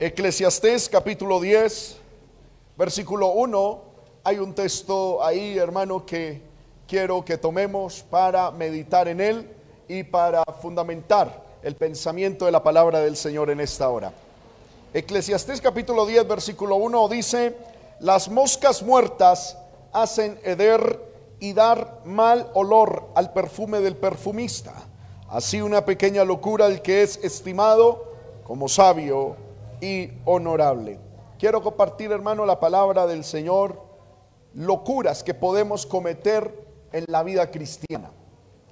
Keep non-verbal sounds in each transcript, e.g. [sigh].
Eclesiastés capítulo 10, versículo 1. Hay un texto ahí, hermano, que quiero que tomemos para meditar en él y para fundamentar el pensamiento de la palabra del Señor en esta hora. Eclesiastés capítulo 10, versículo 1 dice, las moscas muertas hacen heder y dar mal olor al perfume del perfumista. Así una pequeña locura el que es estimado como sabio y honorable. Quiero compartir, hermano, la palabra del Señor, locuras que podemos cometer en la vida cristiana.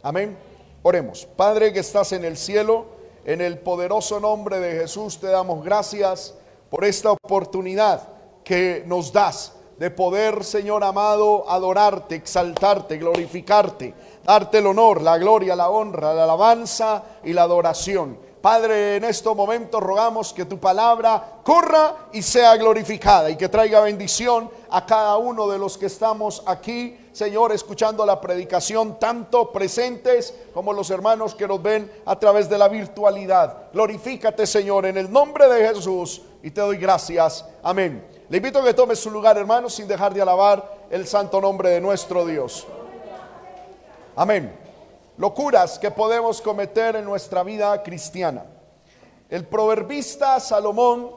Amén. Oremos. Padre que estás en el cielo, en el poderoso nombre de Jesús te damos gracias por esta oportunidad que nos das de poder, Señor amado, adorarte, exaltarte, glorificarte, darte el honor, la gloria, la honra, la alabanza y la adoración. Padre, en estos momentos rogamos que tu palabra corra y sea glorificada y que traiga bendición a cada uno de los que estamos aquí, Señor, escuchando la predicación, tanto presentes como los hermanos que nos ven a través de la virtualidad. Glorifícate, Señor, en el nombre de Jesús y te doy gracias. Amén. Le invito a que tome su lugar, hermanos, sin dejar de alabar el santo nombre de nuestro Dios. Amén locuras que podemos cometer en nuestra vida cristiana. El proverbista Salomón,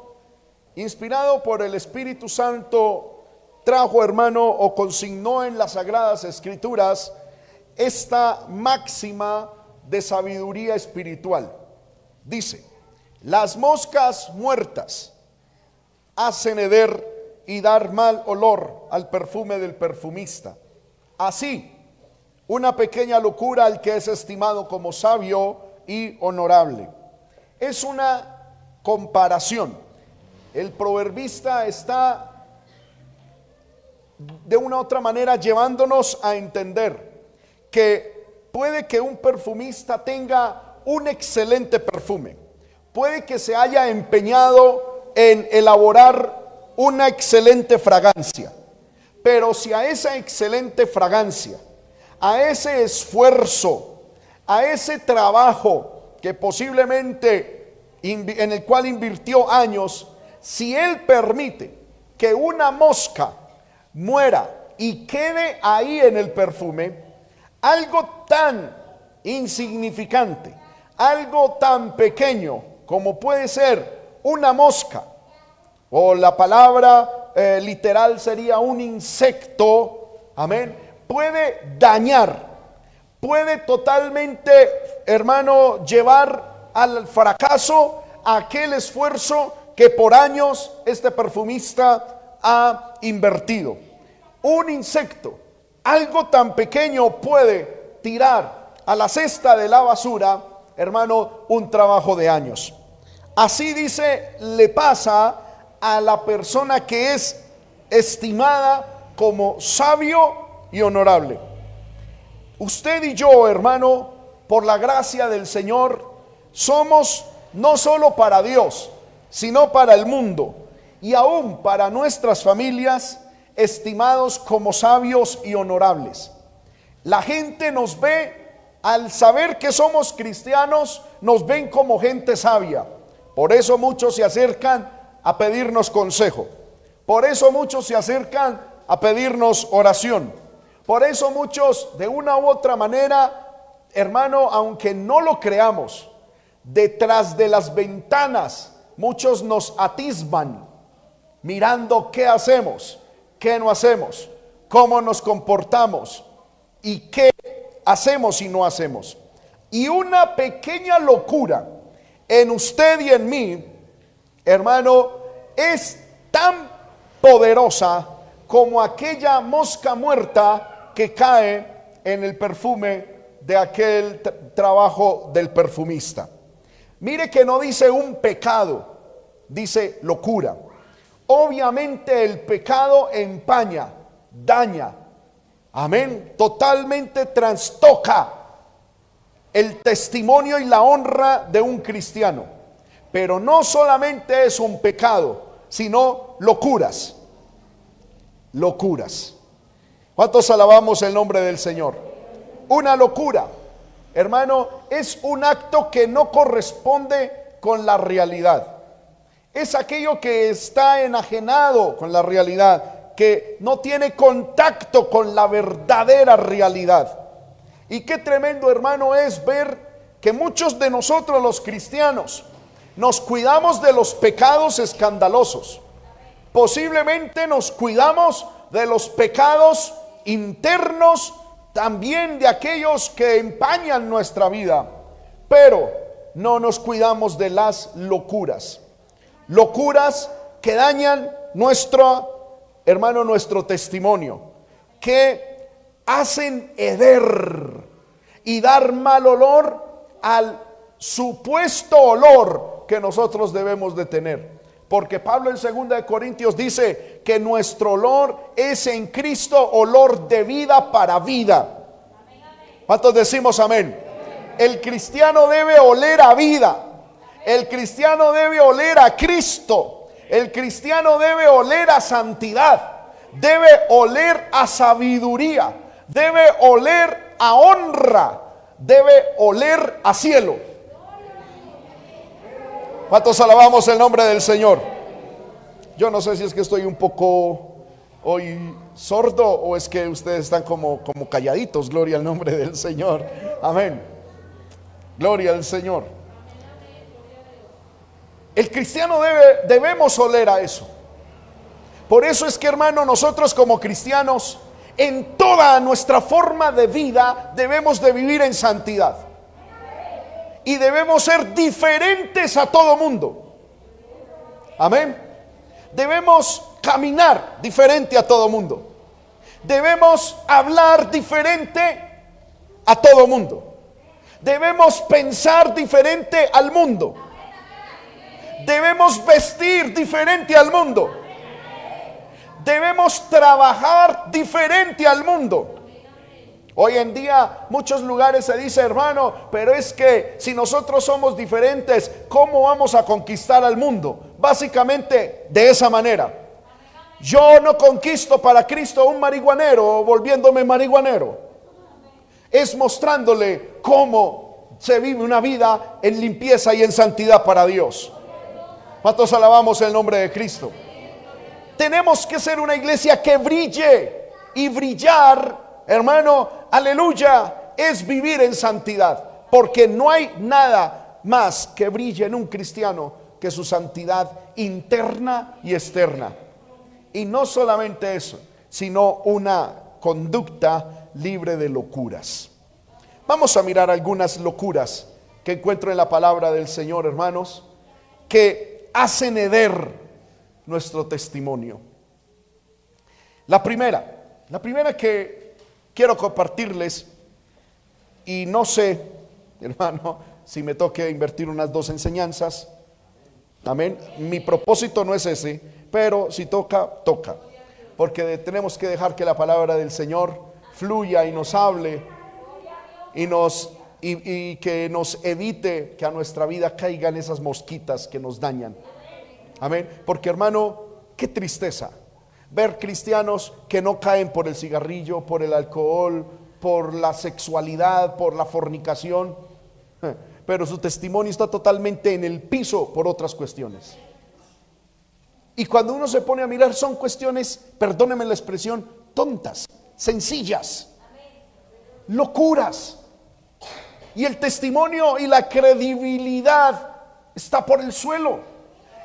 inspirado por el Espíritu Santo, trajo, hermano, o consignó en las sagradas escrituras esta máxima de sabiduría espiritual. Dice, las moscas muertas hacen heder y dar mal olor al perfume del perfumista. Así, una pequeña locura al que es estimado como sabio y honorable. Es una comparación. El proverbista está de una otra manera llevándonos a entender que puede que un perfumista tenga un excelente perfume, puede que se haya empeñado en elaborar una excelente fragancia, pero si a esa excelente fragancia a ese esfuerzo, a ese trabajo que posiblemente en el cual invirtió años, si él permite que una mosca muera y quede ahí en el perfume, algo tan insignificante, algo tan pequeño como puede ser una mosca, o la palabra eh, literal sería un insecto, amén, puede dañar, puede totalmente, hermano, llevar al fracaso aquel esfuerzo que por años este perfumista ha invertido. Un insecto, algo tan pequeño puede tirar a la cesta de la basura, hermano, un trabajo de años. Así dice, le pasa a la persona que es estimada como sabio y honorable. Usted y yo, hermano, por la gracia del Señor, somos no solo para Dios, sino para el mundo y aún para nuestras familias, estimados como sabios y honorables. La gente nos ve, al saber que somos cristianos, nos ven como gente sabia. Por eso muchos se acercan a pedirnos consejo. Por eso muchos se acercan a pedirnos oración. Por eso muchos, de una u otra manera, hermano, aunque no lo creamos, detrás de las ventanas muchos nos atisban mirando qué hacemos, qué no hacemos, cómo nos comportamos y qué hacemos y no hacemos. Y una pequeña locura en usted y en mí, hermano, es tan poderosa como aquella mosca muerta que cae en el perfume de aquel trabajo del perfumista. Mire que no dice un pecado, dice locura. Obviamente el pecado empaña, daña, amén, totalmente trastoca el testimonio y la honra de un cristiano. Pero no solamente es un pecado, sino locuras, locuras. ¿Cuántos alabamos el nombre del Señor? Una locura. Hermano, es un acto que no corresponde con la realidad. es aquello que está enajenado con la realidad, que no tiene contacto con la verdadera realidad. Y qué tremendo hermano es ver que muchos de nosotros los cristianos nos cuidamos de los pecados escandalosos. Posiblemente nos cuidamos de los pecados internos, también de aquellos que empañan nuestra vida, pero no nos cuidamos de las locuras. Locuras que dañan nuestro, hermano, nuestro testimonio, que hacen heder y dar mal olor al supuesto olor que nosotros debemos de tener. Porque Pablo en 2 de Corintios dice que nuestro olor es en Cristo olor de vida para vida. ¿Cuántos decimos amén? El cristiano debe oler a vida. El cristiano debe oler a Cristo. El cristiano debe oler a santidad. Debe oler a sabiduría debe oler a honra, debe oler a cielo. ¿Cuántos alabamos el nombre del Señor? Yo no sé si es que estoy un poco hoy sordo o es que ustedes están como, como calladitos. Gloria al nombre del Señor. Amén. Gloria al Señor. El cristiano debe, debemos oler a eso. Por eso es que hermano, nosotros como cristianos en toda nuestra forma de vida debemos de vivir en santidad. Y debemos ser diferentes a todo mundo. Amén. Debemos caminar diferente a todo mundo. Debemos hablar diferente a todo mundo. Debemos pensar diferente al mundo. Debemos vestir diferente al mundo debemos trabajar diferente al mundo. Hoy en día muchos lugares se dice, hermano, pero es que si nosotros somos diferentes, ¿cómo vamos a conquistar al mundo? Básicamente de esa manera. Yo no conquisto para Cristo un marihuanero volviéndome marihuanero. Es mostrándole cómo se vive una vida en limpieza y en santidad para Dios. ¿Cuántos alabamos el nombre de Cristo? Tenemos que ser una iglesia que brille y brillar, hermano, aleluya, es vivir en santidad. Porque no hay nada más que brille en un cristiano que su santidad interna y externa. Y no solamente eso, sino una conducta libre de locuras. Vamos a mirar algunas locuras que encuentro en la palabra del Señor, hermanos, que hacen heder nuestro testimonio. La primera, la primera que quiero compartirles, y no sé, [laughs] hermano, si me toque invertir unas dos enseñanzas, amén. Mi propósito no es ese, pero si toca, toca, porque tenemos que dejar que la palabra del Señor fluya y nos hable y nos y, y, que nos evite que a nuestra vida caigan esas mosquitas que nos dañan. Amén. Porque hermano, qué tristeza ver cristianos que no caen por el cigarrillo, por el alcohol, por la sexualidad, por la fornicación, [laughs] pero su testimonio está totalmente en el piso por otras cuestiones. Y cuando uno se pone a mirar son cuestiones, perdóneme la expresión, tontas, sencillas, locuras. Y el testimonio y la credibilidad está por el suelo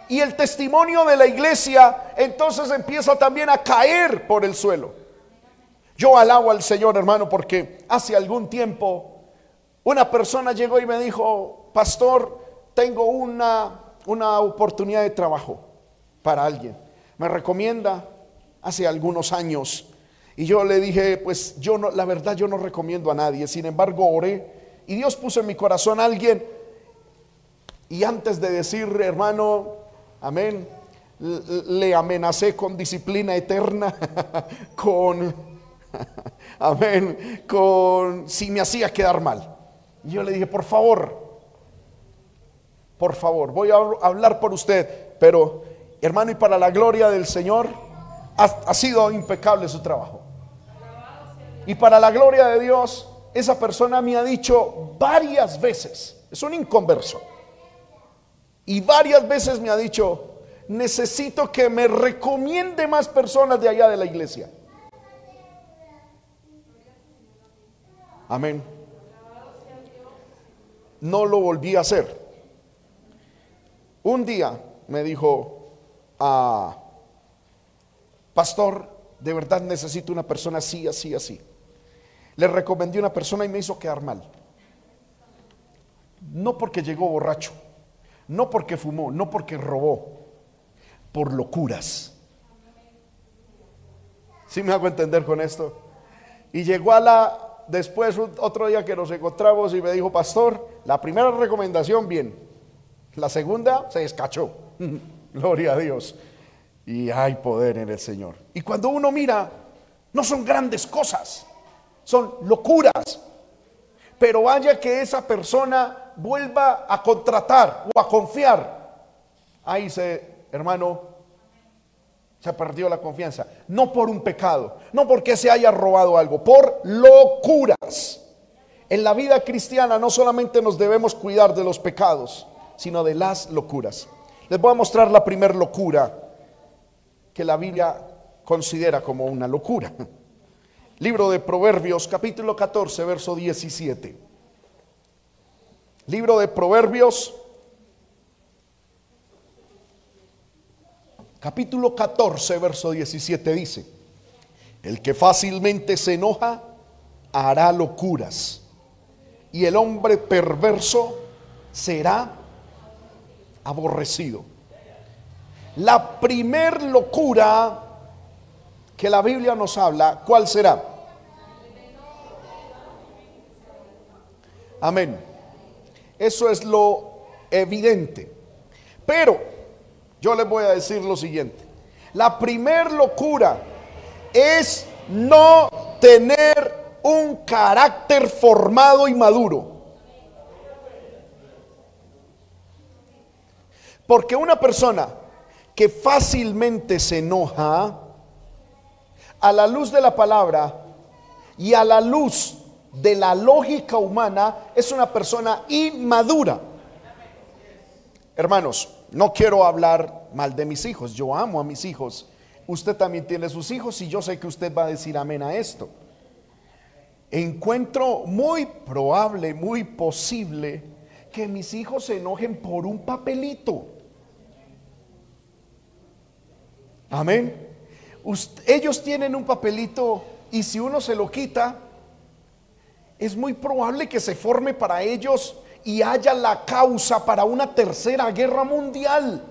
y el testimonio de la iglesia entonces empieza también a caer por el suelo. Yo alabo al Señor, hermano, porque hace algún tiempo una persona llegó y me dijo, pastor, tengo una, una oportunidad de trabajo para alguien. Me recomienda hace algunos años. Y yo le dije, pues yo no, la verdad yo no recomiendo a nadie. Sin embargo, oré y Dios puso en mi corazón a alguien. Y antes de decir, hermano, Amén. Le amenacé con disciplina eterna, [laughs] con, [laughs] amén, con si me hacía quedar mal. Y yo le dije, por favor, por favor, voy a hablar por usted, pero hermano, y para la gloria del Señor, ha, sido impecable su trabajo. Y para la gloria de Dios, esa persona me ha dicho varias veces, es un inconverso y varias veces me ha dicho, necesito que me recomiende más personas de allá de la iglesia. Amén. No lo volví a hacer. Un día me dijo, ah, pastor, de verdad necesito una persona así, así, así. Le recomendé una persona y me hizo quedar mal. No porque llegó borracho, no porque fumó, no porque robó, por locuras. ¿Sí me hago entender con esto? Y llegó a la, después otro día que nos encontramos y me dijo, pastor, la primera recomendación bien, la segunda se escachó. [laughs] Gloria a Dios. Y hay poder en el Señor. Y cuando uno mira, no son grandes cosas, son locuras. Pero vaya que esa persona vuelva a contratar o a confiar. Ahí se, hermano, se perdió la confianza. No por un pecado, no porque se haya robado algo, por locuras. En la vida cristiana no solamente nos debemos cuidar de los pecados, sino de las locuras. Les voy a mostrar la primera locura que la Biblia considera como una locura. [laughs] Libro de Proverbios, capítulo 14, verso 17. Libro de Proverbios, capítulo 14, verso 17 dice, el que fácilmente se enoja hará locuras y el hombre perverso será aborrecido. La primer locura que la Biblia nos habla, ¿cuál será? Amén. Eso es lo evidente. Pero yo les voy a decir lo siguiente. La primer locura es no tener un carácter formado y maduro. Porque una persona que fácilmente se enoja, a la luz de la palabra y a la luz de la lógica humana, es una persona inmadura. Hermanos, no quiero hablar mal de mis hijos, yo amo a mis hijos. Usted también tiene sus hijos y yo sé que usted va a decir amén a esto. Encuentro muy probable, muy posible que mis hijos se enojen por un papelito. Amén. ellos tienen un papelito y si uno se lo quita, es muy probable que se forme para ellos y haya la causa para una tercera guerra mundial.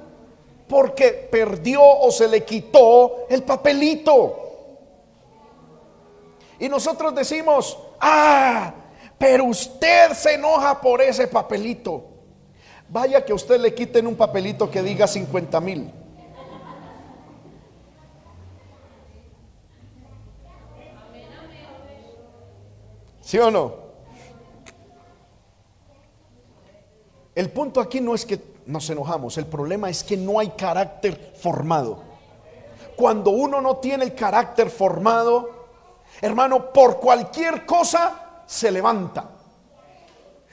Porque perdió o se le quitó el papelito. Y nosotros decimos, ah, pero usted se enoja por ese papelito. Vaya que usted le quiten un papelito que diga 50 mil. ¿Sí o no? El punto aquí no es que nos enojamos, el problema es que no hay carácter formado. Cuando uno no tiene el carácter formado, hermano, por cualquier cosa se levanta.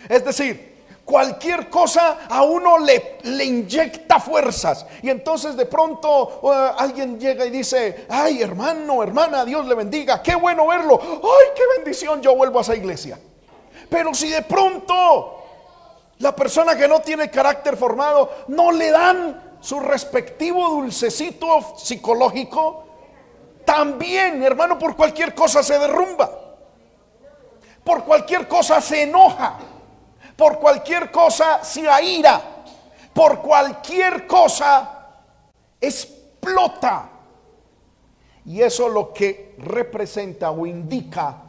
Es decir, cualquier cosa a uno le, le inyecta fuerzas. Y entonces de pronto uh, alguien llega y dice, ay hermano, hermana, Dios le bendiga, qué bueno verlo. Ay, qué bendición, yo vuelvo a esa iglesia. Pero si de pronto la persona que no tiene carácter formado no le dan su respectivo dulcecito psicológico, también, hermano, por cualquier cosa se derrumba. Por cualquier cosa se enoja por cualquier cosa se aira, por cualquier cosa explota. Y eso lo que representa o indica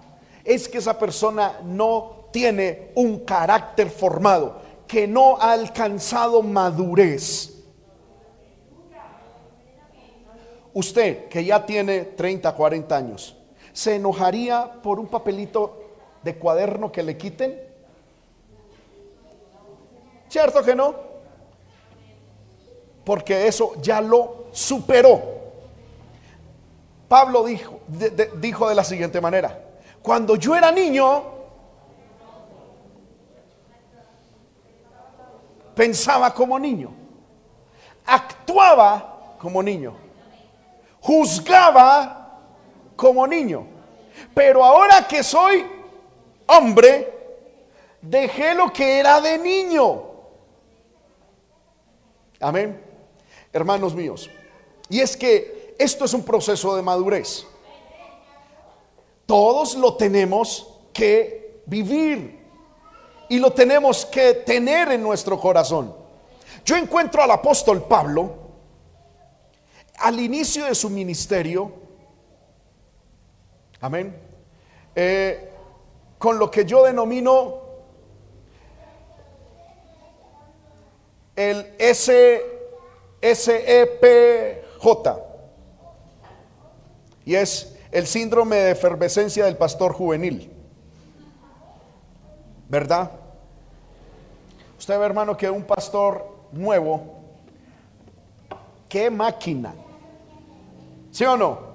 es que esa persona no tiene un carácter formado, que no ha alcanzado madurez. Usted que ya tiene 30, 40 años, ¿se enojaría por un papelito de cuaderno que le quiten? ¿Cierto que no? Porque eso ya lo superó. Pablo dijo de, dijo de la siguiente manera, cuando yo era niño, pensaba como niño. actuaba como niño, juzgaba como niño. Pero ahora que soy hombre, dejé lo que era de niño. Amén. Hermanos míos. Y es que esto es un proceso de madurez. Todos lo tenemos que vivir y lo tenemos que tener en nuestro corazón. Yo encuentro al apóstol Pablo al inicio de su ministerio, amén, eh, con lo que yo denomino el SEPJ, y es el síndrome de efervescencia del pastor juvenil. ¿Verdad? Usted ve, hermano, que un pastor nuevo, qué máquina. ¿Sí o no?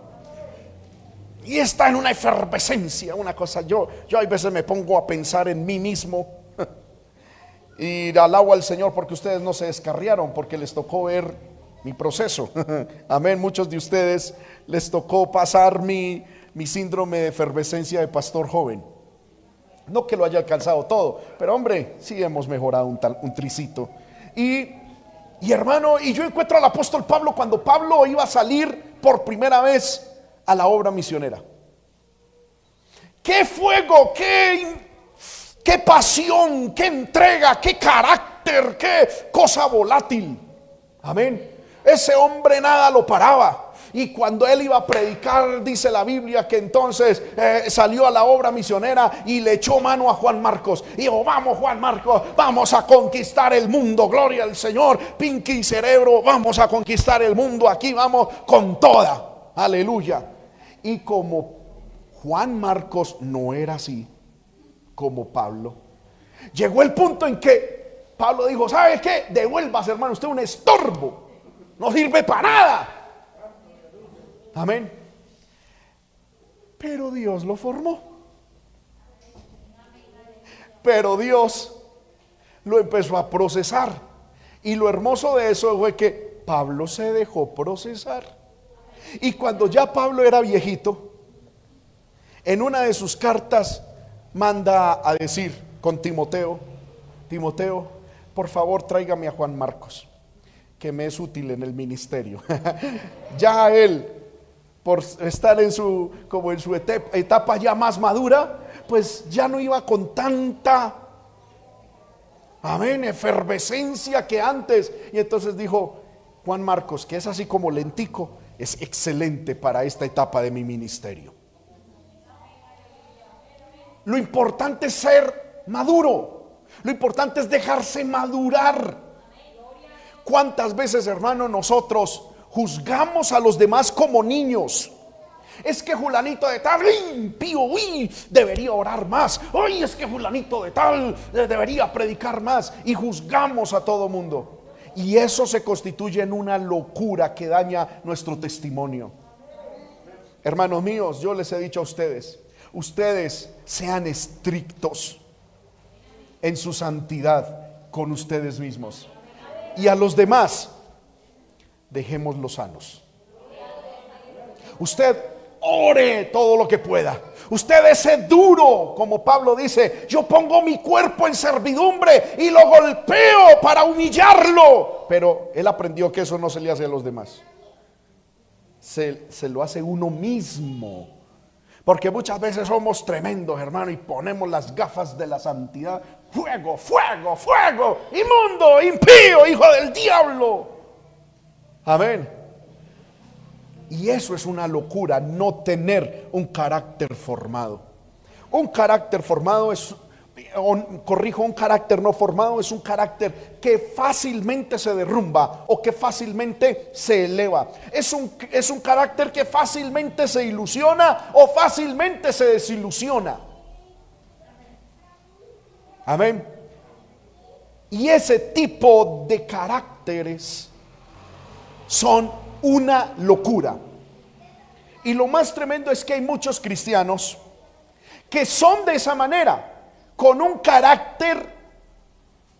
Y está en una efervescencia, una cosa. Yo, yo a veces me pongo a pensar en mí mismo y alabo al Señor porque ustedes no se descarriaron, porque les tocó ver mi proceso. [laughs] Amén. Muchos de ustedes les tocó pasar mi, mi síndrome de efervescencia de pastor joven. No que lo haya alcanzado todo, pero hombre, sí hemos mejorado un, un tricito. Y, y hermano, y yo encuentro al apóstol Pablo cuando Pablo iba a salir por primera vez a la obra misionera. ¡Qué fuego! ¡Qué, qué pasión! ¡Qué entrega! ¡Qué carácter! ¡Qué cosa volátil! Amén. Ese hombre nada lo paraba. Y cuando él iba a predicar, dice la Biblia que entonces eh, salió a la obra misionera y le echó mano a Juan Marcos. Y dijo, vamos Juan Marcos, vamos a conquistar el mundo. Gloria al Señor. Pinky cerebro, vamos a conquistar el mundo. Aquí vamos con toda. Aleluya. Y como Juan Marcos no era así, como Pablo, llegó el punto en que Pablo dijo, ¿sabe qué? Devuélvase hermano, usted es un estorbo. No sirve para nada. Amén. Pero Dios lo formó. Pero Dios lo empezó a procesar. Y lo hermoso de eso fue que Pablo se dejó procesar. Y cuando ya Pablo era viejito, en una de sus cartas manda a decir con Timoteo, Timoteo, por favor tráigame a Juan Marcos, que me es útil en el ministerio. [laughs] ya él por estar en su, como en su etapa ya más madura, pues ya no iba con tanta, amén, efervescencia que antes. Y entonces dijo Juan Marcos, que es así como lentico, es excelente para esta etapa de mi ministerio. Lo importante es ser maduro. Lo importante es dejarse madurar. ¿Cuántas veces, hermano, nosotros juzgamos a los demás como niños. Es que fulanito de tal, impío, uy, debería orar más. Uy, es que fulanito de tal debería predicar más. Y juzgamos a todo mundo. Y eso se constituye en una locura que daña nuestro testimonio. Hermanos míos, yo les he dicho a ustedes, ustedes sean estrictos en su santidad con ustedes mismos. Y a los demás, dejémoslos sanos. Usted ore todo lo que pueda. Usted ese duro, como Pablo dice, yo pongo mi cuerpo en servidumbre y lo golpeo para humillarlo. Pero él aprendió que eso no se le hace a los demás. Se, se lo hace uno mismo. Porque muchas veces somos tremendos, hermano, y ponemos las gafas de la santidad. Fuego, fuego, fuego, inmundo, impío, hijo del diablo. Amén. Y eso es una locura, no tener un carácter formado. Un carácter formado es, corrijo, un carácter no formado es un carácter que fácilmente se derrumba o que fácilmente se eleva. Es un, es un carácter que fácilmente se ilusiona o fácilmente se desilusiona. Amén. Y ese tipo de caracteres son una locura. Y lo más tremendo es que hay muchos cristianos que son de esa manera, con un carácter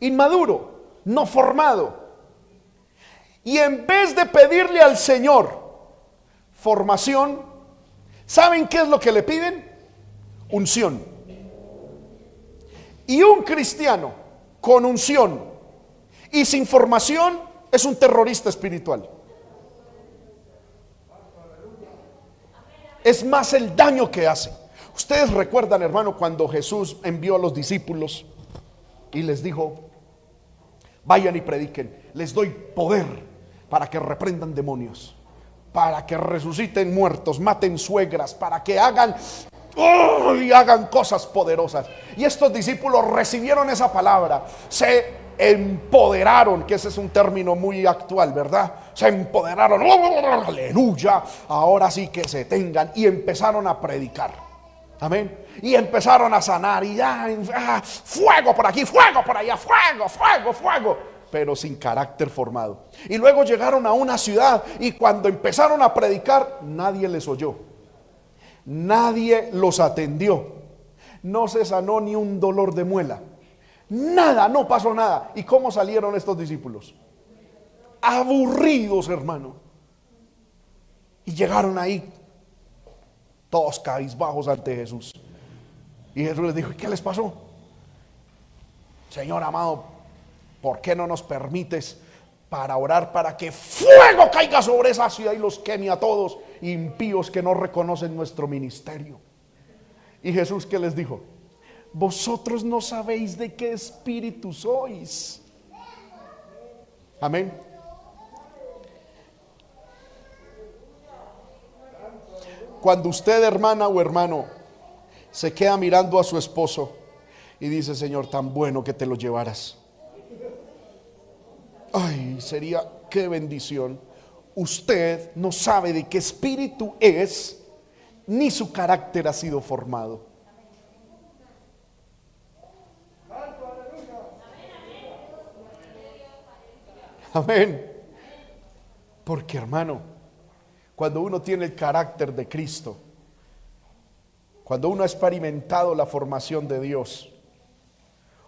inmaduro, no formado. Y en vez de pedirle al Señor formación, ¿saben qué es lo que le piden? Unción. Y un cristiano con unción y sin formación es un terrorista espiritual. Es más el daño que hace. Ustedes recuerdan, hermano, cuando Jesús envió a los discípulos y les dijo, vayan y prediquen, les doy poder para que reprendan demonios, para que resuciten muertos, maten suegras, para que hagan ¡oh! y hagan cosas poderosas. Y estos discípulos recibieron esa palabra, se empoderaron, que ese es un término muy actual, ¿verdad? Se empoderaron, aleluya, ahora sí que se tengan y empezaron a predicar. Amén. Y empezaron a sanar y ya, ah, fuego por aquí, fuego por allá, fuego, fuego, fuego, pero sin carácter formado. Y luego llegaron a una ciudad y cuando empezaron a predicar, nadie les oyó. Nadie los atendió. No se sanó ni un dolor de muela. Nada, no pasó nada. ¿Y cómo salieron estos discípulos? Aburridos, hermano. Y llegaron ahí, todos cabizbajos ante Jesús. Y Jesús les dijo, ¿y qué les pasó? Señor amado, ¿por qué no nos permites para orar para que fuego caiga sobre esa ciudad y los queme a todos impíos que no reconocen nuestro ministerio? Y Jesús, ¿qué les dijo? vosotros no sabéis de qué espíritu sois. Amén. Cuando usted, hermana o hermano, se queda mirando a su esposo y dice, Señor, tan bueno que te lo llevaras. Ay, sería qué bendición. Usted no sabe de qué espíritu es, ni su carácter ha sido formado. Amén. Porque hermano, cuando uno tiene el carácter de Cristo, cuando uno ha experimentado la formación de Dios,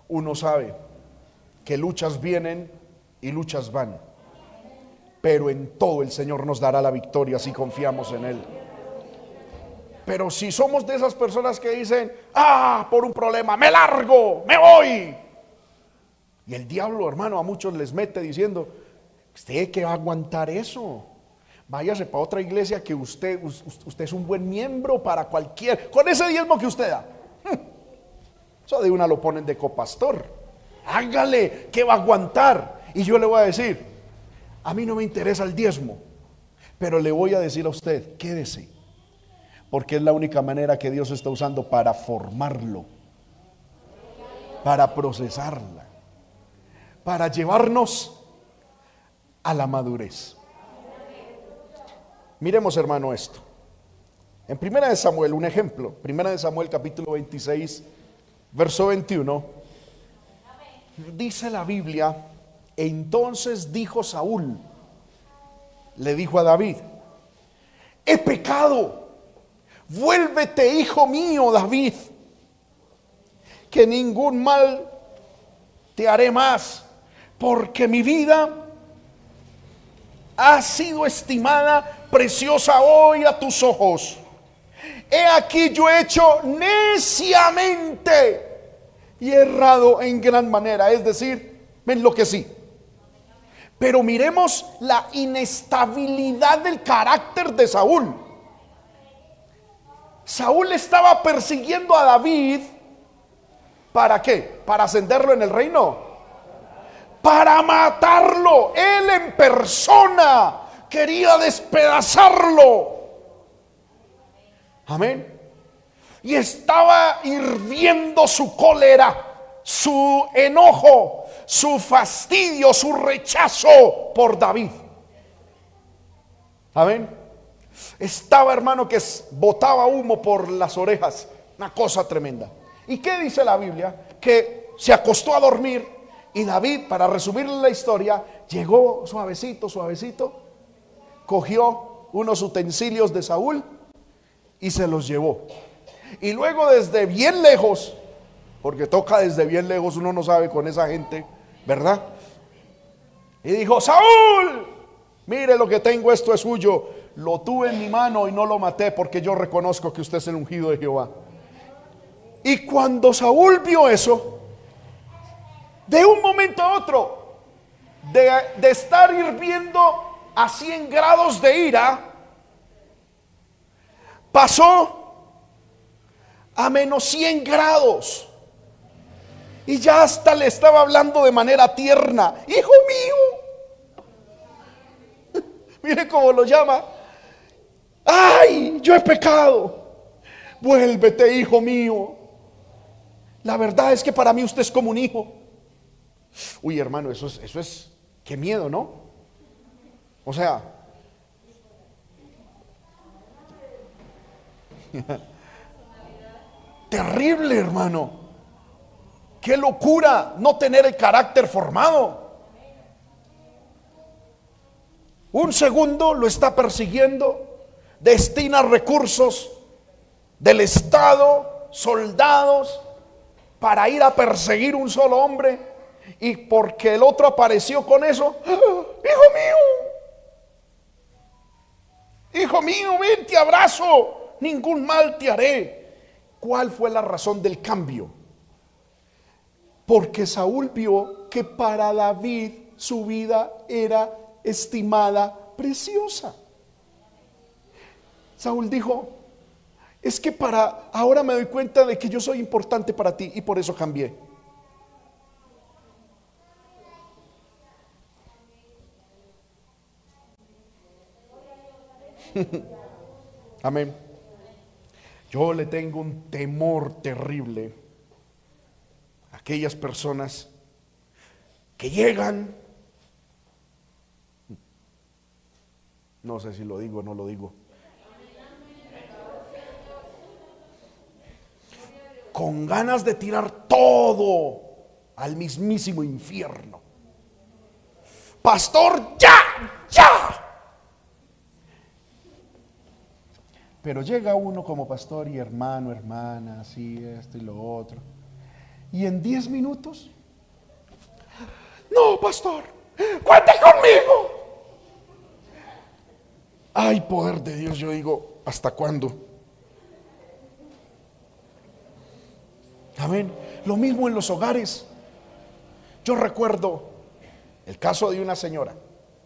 uno sabe que luchas vienen y luchas van. Pero en todo el Señor nos dará la victoria si confiamos en Él. Pero si somos de esas personas que dicen, ah, por un problema, me largo, me voy, y el diablo, hermano, a muchos les mete diciendo, usted que va a aguantar eso. Váyase para otra iglesia que usted, usted es un buen miembro para cualquier, con ese diezmo que usted da. Eso de una lo ponen de copastor. Hágale, que va a aguantar. Y yo le voy a decir, a mí no me interesa el diezmo, pero le voy a decir a usted, quédese, porque es la única manera que Dios está usando para formarlo, para procesarla para llevarnos a la madurez. Miremos, hermano, esto. En Primera de Samuel, un ejemplo. Primera de Samuel, capítulo 26, verso 21. Dice la Biblia, entonces dijo Saúl, le dijo a David, he pecado, vuélvete, hijo mío, David, que ningún mal te haré más porque mi vida ha sido estimada preciosa hoy a tus ojos. He aquí yo he hecho neciamente y errado en gran manera, es decir, me enloquecí. Pero miremos la inestabilidad del carácter de Saúl. Saúl estaba persiguiendo a David. ¿Para qué? ¿Para ascenderlo en el reino? Para matarlo. Él en persona quería despedazarlo. Amén. Y estaba hirviendo su cólera, su enojo, su fastidio, su rechazo por David. Amén. Estaba hermano que botaba humo por las orejas. Una cosa tremenda. ¿Y qué dice la Biblia? Que se acostó a dormir y David, para resumir la historia, llegó suavecito, suavecito, cogió unos utensilios de Saúl y se los llevó. Y luego desde bien lejos, porque toca desde bien lejos, uno no sabe con esa gente, ¿verdad? Y dijo, Saúl, Mire lo que tengo, esto es suyo. Lo tuve en mi mano y no lo maté porque yo reconozco que usted es el ungido de Jehová. Y cuando Saúl vio eso, de un momento a otro, de, de estar hirviendo a 100 grados de ira, pasó a menos 100 grados. Y ya hasta le estaba hablando de manera tierna. Hijo mío. [laughs] Mire cómo lo llama. Ay, yo he pecado. Vuélvete, hijo mío. La verdad es que para mí usted es como un hijo. Uy, hermano, eso es, eso es, qué miedo, ¿no? O sea, [laughs] terrible, hermano. Qué locura no tener el carácter formado. Un segundo lo está persiguiendo, destina recursos del Estado, soldados, para ir a perseguir un solo hombre. Y porque el otro apareció con eso, ¡Ah! hijo mío, hijo mío, ven, te abrazo, ningún mal te haré. ¿Cuál fue la razón del cambio? Porque Saúl vio que para David su vida era estimada preciosa. Saúl dijo, es que para ahora me doy cuenta de que yo soy importante para ti y por eso cambié. [laughs] Amén. Yo le tengo un temor terrible aquellas personas que llegan, no sé si lo digo o no lo digo, con ganas de tirar todo al mismísimo infierno. Pastor, ya, ya. Pero llega uno como pastor y hermano, hermana, así, esto y lo otro y en 10 minutos, no, pastor, cuente conmigo. Ay, poder de Dios, yo digo, ¿hasta cuándo? Amén. Lo mismo en los hogares. Yo recuerdo el caso de una señora,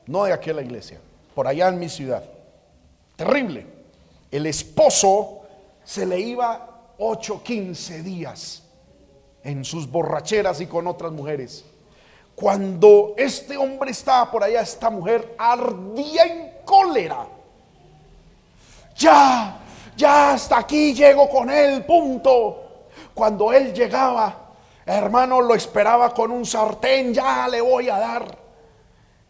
no de aquella iglesia, por allá en mi ciudad. Terrible. El esposo se le iba 8, 15 días en sus borracheras y con otras mujeres. Cuando este hombre estaba por allá, esta mujer ardía en cólera. Ya, ya hasta aquí llego con él, punto. Cuando él llegaba, hermano, lo esperaba con un sartén, ya le voy a dar.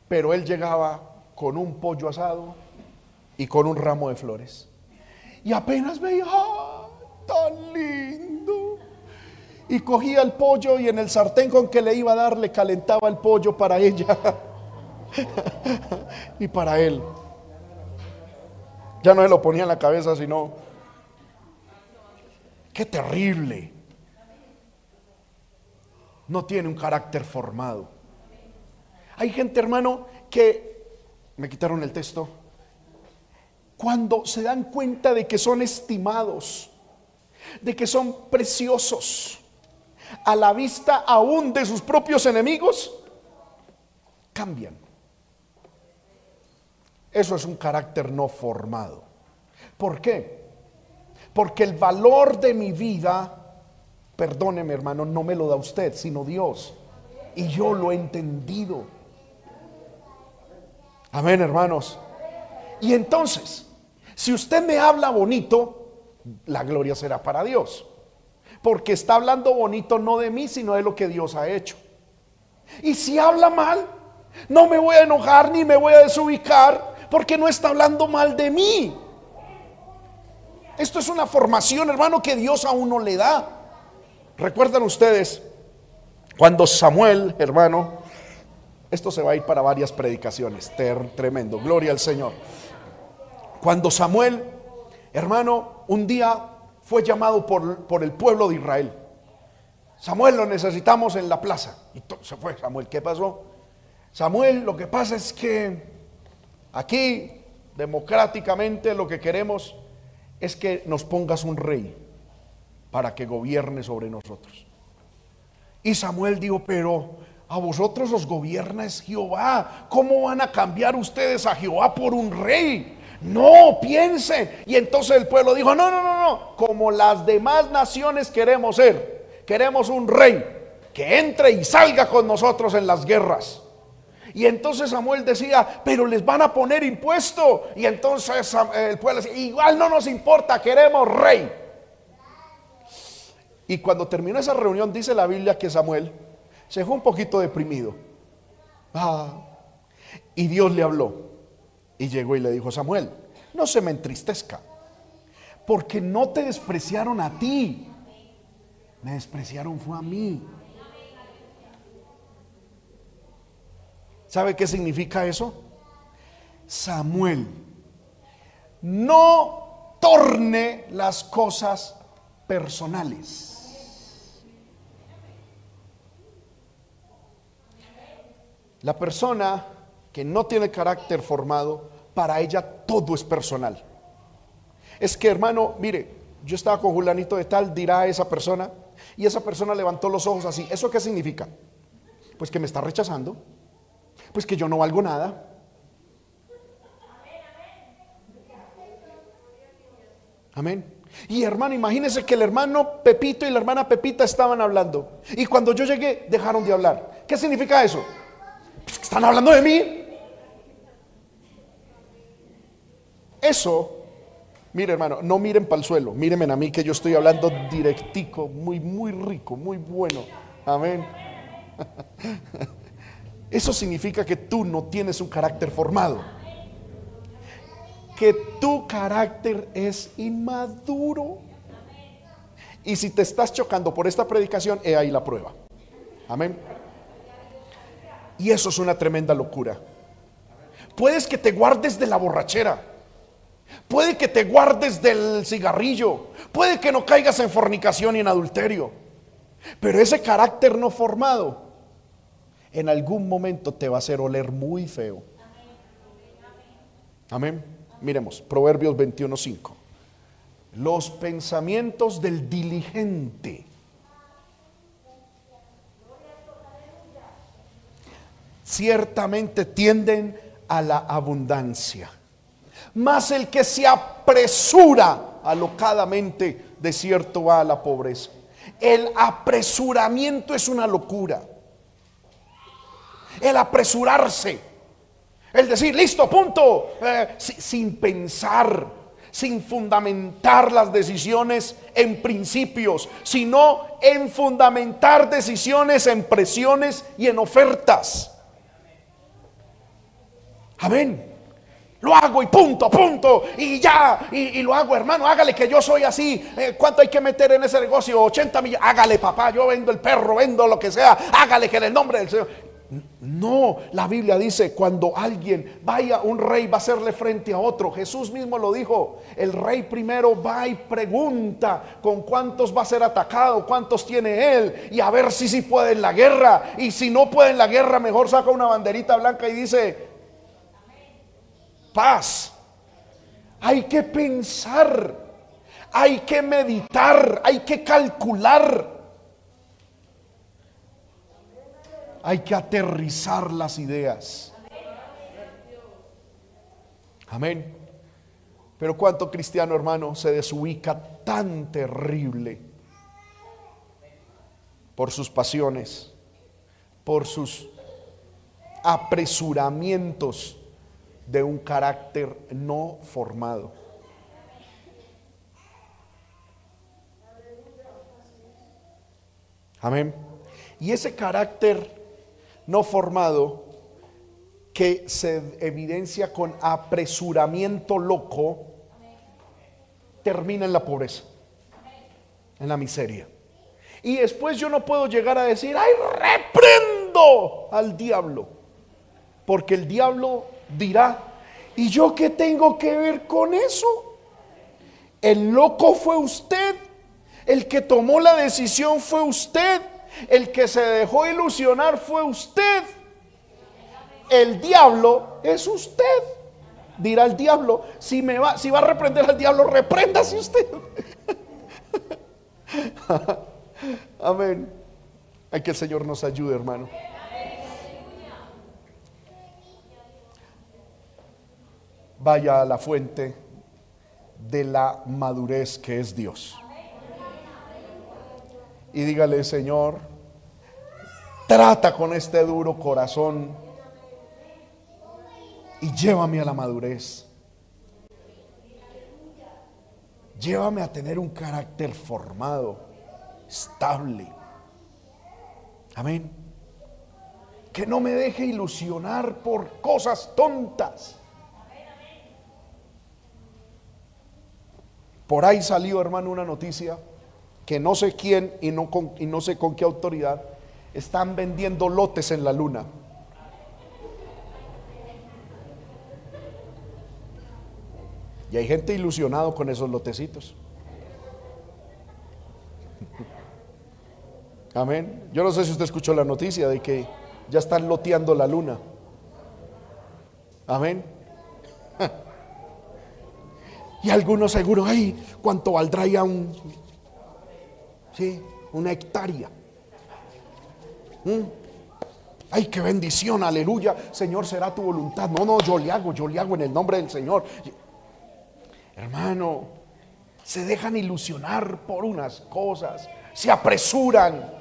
Pero él llegaba con un pollo asado y con un ramo de flores. Y apenas veía, ¡ah, tan lindo! y cogía el pollo y en el sartén con que le iba a dar le calentaba el pollo para ella [laughs] y para él. Ya no se lo ponía en la cabeza, sino, qué terrible. No tiene un carácter formado. Hay gente, hermano, que, me quitaron el texto, cuando se dan cuenta de que son estimados, de que son preciosos, a la vista aún de sus propios enemigos, cambian. Eso es un carácter no formado. ¿Por qué? Porque el valor de mi vida, perdóneme hermano, no me lo da usted, sino Dios. Y yo lo he entendido. Amén, hermanos. Y entonces, si usted me habla bonito, la gloria será para Dios porque está hablando bonito no de mí, sino de lo que Dios ha hecho. Y si habla mal, no me voy a enojar ni me voy a desubicar, porque no está hablando mal de mí. Esto es una formación, hermano, que Dios a uno le da. Recuerdan ustedes cuando Samuel, hermano, esto se va a ir para varias predicaciones, tremendo, gloria al Señor. Cuando Samuel, hermano, un día fue llamado por, por el pueblo de Israel. Samuel lo necesitamos en la plaza. Y se fue Samuel. ¿Qué pasó? Samuel, lo que pasa es que aquí democráticamente lo que queremos es que nos pongas un rey para que gobierne sobre nosotros. Y Samuel dijo, pero a vosotros os gobierna es Jehová. ¿Cómo van a cambiar ustedes a Jehová por un rey? No, piensen. Y entonces el pueblo dijo, no, no, no, no. Como las demás naciones queremos ser. Queremos un rey que entre y salga con nosotros en las guerras. Y entonces Samuel decía, pero les van a poner impuesto. Y entonces el pueblo decía, igual no nos importa, queremos rey. Y cuando terminó esa reunión, dice la Biblia que Samuel se fue un poquito deprimido. Ah, y Dios le habló. Y llegó y le dijo, Samuel, no se me entristezca, porque no te despreciaron a ti, me despreciaron fue a mí. ¿Sabe qué significa eso? Samuel, no torne las cosas personales. La persona que no tiene carácter formado, para ella todo es personal. Es que hermano, mire, yo estaba con Julanito de tal, dirá esa persona, y esa persona levantó los ojos así. ¿Eso qué significa? Pues que me está rechazando pues que yo no valgo nada. Amén. Y hermano, imagínense que el hermano Pepito y la hermana Pepita estaban hablando. Y cuando yo llegué, dejaron de hablar. ¿Qué significa eso? Pues están hablando de mí. Eso, mire hermano, no miren para el suelo, mírenme a mí que yo estoy hablando directico, muy, muy rico, muy bueno. Amén. [laughs] Eso significa que tú no tienes un carácter formado. Que tu carácter es inmaduro. Y si te estás chocando por esta predicación, he ahí la prueba. Amén. Y eso es una tremenda locura. Puedes que te guardes de la borrachera. Puede que te guardes del cigarrillo. Puede que no caigas en fornicación y en adulterio. Pero ese carácter no formado en algún momento te va a hacer oler muy feo. Amén. Miremos, Proverbios 21:5. Los pensamientos del diligente ciertamente tienden a la abundancia. Mas el que se apresura alocadamente, de cierto va a la pobreza. El apresuramiento es una locura el apresurarse, el decir, listo, punto, eh, sin pensar, sin fundamentar las decisiones en principios, sino en fundamentar decisiones en presiones y en ofertas. Amén. Lo hago y punto, punto. Y ya, y, lo hago, hermano. Hágale que yo soy así. Eh, ¿Cuánto hay que meter en ese negocio? 80 millones. Hágale, papá. Yo vendo el perro, vendo lo que sea. Hágale que en el nombre del Señor. No, la Biblia dice, cuando alguien vaya, un rey va a hacerle frente a otro. Jesús mismo lo dijo, el rey primero va y pregunta con cuántos va a ser atacado, cuántos tiene él, y a ver si sí puede en la guerra. Y si no puede en la guerra, mejor saca una banderita blanca y dice, paz. Hay que pensar, hay que meditar, hay que calcular. hay que aterrizar las ideas. Amén. Pero cuánto cristiano hermano se desubica tan terrible por sus pasiones, por sus apresuramientos de un carácter no formado. Amén. Y ese carácter no formado que se evidencia con apresuramiento loco, termina en la pobreza, en la miseria. Y después yo no puedo llegar a decir, ay, reprendo al diablo, porque el diablo dirá, ¿y yo qué tengo que ver con eso? El loco fue usted, el que tomó la decisión fue usted. El que se dejó ilusionar fue usted. El diablo es usted. dirá el diablo. Si, me va, si va a reprender al diablo, repréndase usted. [laughs] Amén. Hay que el Señor nos ayude, hermano. Vaya a la fuente de la madurez que es Dios. Y dígale, Señor, trata con este duro corazón y llévame a la madurez. Llévame a tener un carácter formado, estable. Amén. Que no me deje ilusionar por cosas tontas. Por ahí salió, hermano, una noticia que no sé quién y no, y no sé con qué autoridad están vendiendo lotes en la luna. Y hay gente ilusionado con esos lotecitos. [laughs] Amén. Yo no sé si usted escuchó la noticia de que ya están loteando la luna. Amén. Y algunos seguro, ay, ¿cuánto valdrá ya un, sí, una hectárea? ¿Mm? Ay, qué bendición, aleluya. Señor, será tu voluntad. No, no, yo le hago, yo le hago en el nombre del Señor. Hermano, se dejan ilusionar por unas cosas, se apresuran.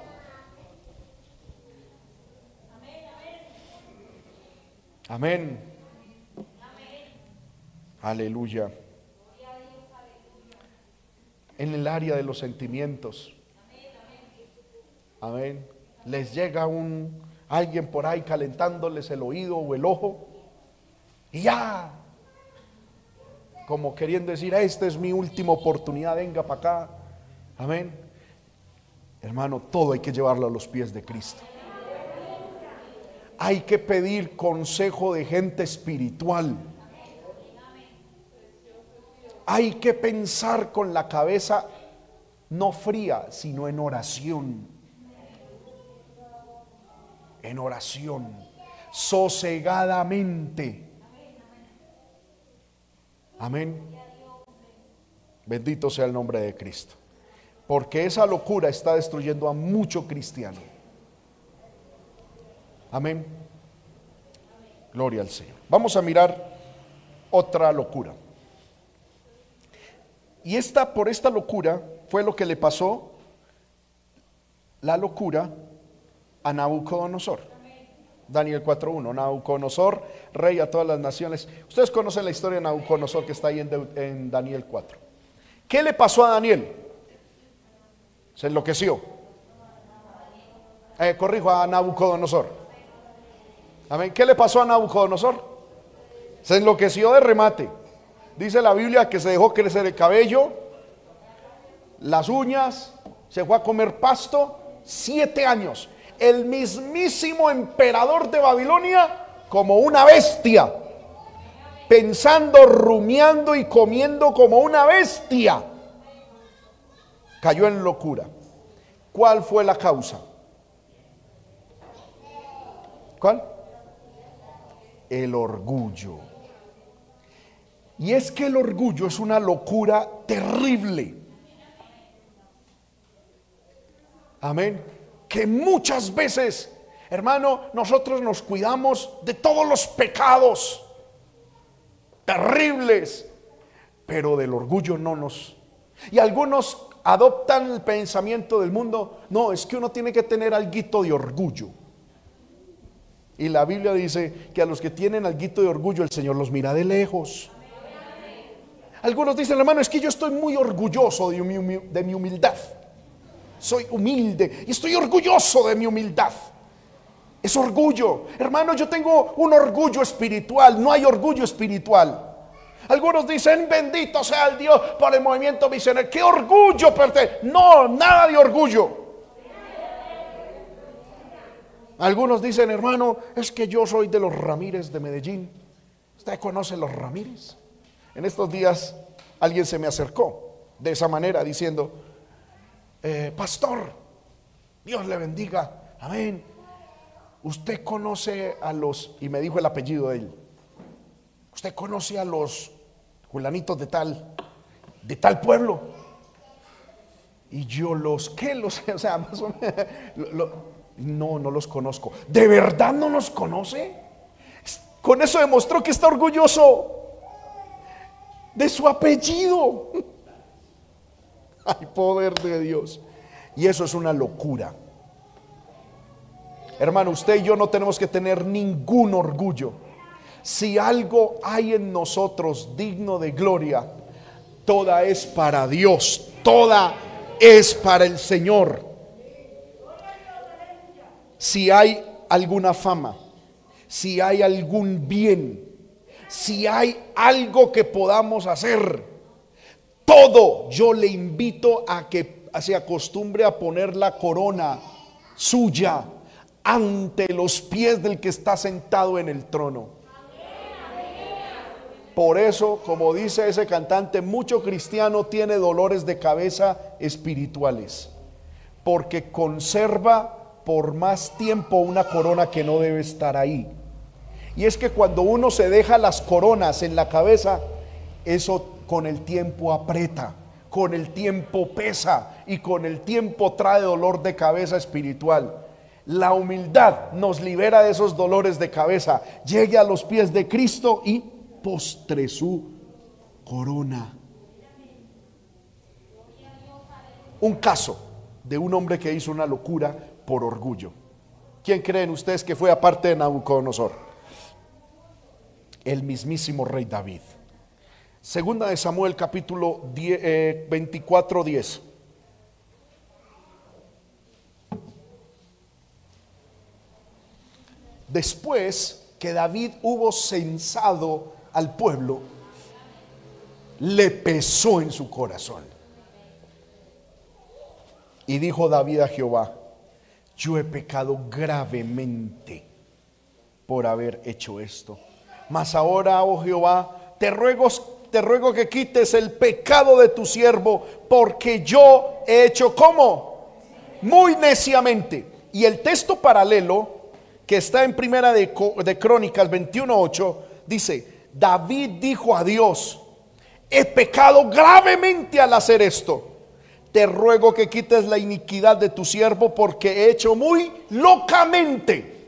Amén. Aleluya. En el área de los sentimientos. Amén. Les llega un alguien por ahí calentándoles el oído o el ojo y ya como queriendo decir, esta es mi última oportunidad, venga para acá. Amén. Hermano, todo hay que llevarlo a los pies de Cristo. Hay que pedir consejo de gente espiritual. Hay que pensar con la cabeza no fría, sino en oración. En oración, sosegadamente Amén. Bendito sea el nombre de Cristo. Porque esa locura está destruyendo a mucho cristiano. Amén. Gloria al Señor. Vamos a mirar otra locura. Y esta, por esta locura, fue lo que le pasó la locura a Nabucodonosor. Daniel 4.1, Nabucodonosor, rey a todas las naciones. Ustedes conocen la historia de Nabucodonosor que está ahí en, Daniel 4. ¿Qué le pasó a Daniel? Se enloqueció. Eh, corrijo a Nabucodonosor. Amén. ¿Qué le pasó a Nabucodonosor? Se enloqueció de remate. Dice la Biblia que se dejó crecer el cabello, las uñas, se fue a comer pasto siete años el mismísimo emperador de Babilonia como una bestia, pensando, rumiando y comiendo como una bestia. Cayó en locura. ¿Cuál fue la causa? ¿Cuál? El orgullo. Y es que el orgullo es una locura terrible. Amén que muchas veces, hermano, nosotros nos cuidamos de todos los pecados terribles, pero del orgullo no nos... Y algunos adoptan el pensamiento del mundo, no, es que uno tiene que tener algo de orgullo. Y la Biblia dice que a los que tienen algo de orgullo el Señor los mira de lejos. Algunos dicen, hermano, es que yo estoy muy orgulloso de mi, humildad soy humilde y estoy orgulloso de mi humildad. Es orgullo. Hermano, yo tengo un orgullo espiritual, no hay orgullo espiritual. Algunos dicen, bendito sea el Dios por el movimiento misionero. ¿Qué orgullo No, nada de orgullo. Algunos dicen, hermano, es que yo soy de los Ramírez de Medellín. ¿Usted conoce los Ramírez? En estos días alguien se me acercó de esa manera diciendo, eh, pastor, Dios le bendiga, amén. Usted conoce a los, y me dijo el apellido de él, usted conoce a los fulanitos de tal, de tal pueblo. Y yo los, ¿qué los? [laughs] O sea, más o menos, no, no los conozco. ¿De verdad no los conoce? Con eso demostró que está orgulloso de su apellido. [laughs] Ay, poder de Dios. Y eso es una locura. Hermano, usted y yo no tenemos que tener ningún orgullo. Si algo hay en nosotros digno de gloria, toda es para Dios, toda es para el Señor. Si hay alguna fama, si hay algún bien, si hay algo que podamos hacer, todo yo le invito a que se acostumbre a poner la corona suya ante los pies del que está sentado en el trono. Por eso, como dice ese cantante, mucho cristiano tiene dolores de cabeza espirituales, porque conserva por más tiempo una corona que no debe estar ahí. Y es que cuando uno se deja las coronas en la cabeza, eso con el tiempo aprieta, con el tiempo pesa y con el tiempo trae dolor de cabeza espiritual. La humildad nos libera de esos dolores de cabeza. Llegue a los pies de Cristo y postre su corona. Un caso de un hombre que hizo una locura por orgullo. ¿Quién creen ustedes que fue aparte de Nabucodonosor? El mismísimo rey David. Segunda de Samuel capítulo 10, eh, 24, 10. Después que David hubo censado al pueblo, le pesó en su corazón. Y dijo David a Jehová, yo he pecado gravemente por haber hecho esto. Mas ahora, oh Jehová, te ruego, te ruego que quites el pecado de tu siervo, porque yo he hecho como muy neciamente. Y el texto paralelo que está en primera de, de Crónicas 21:8 dice, David dijo a Dios, he pecado gravemente al hacer esto. Te ruego que quites la iniquidad de tu siervo porque he hecho muy locamente.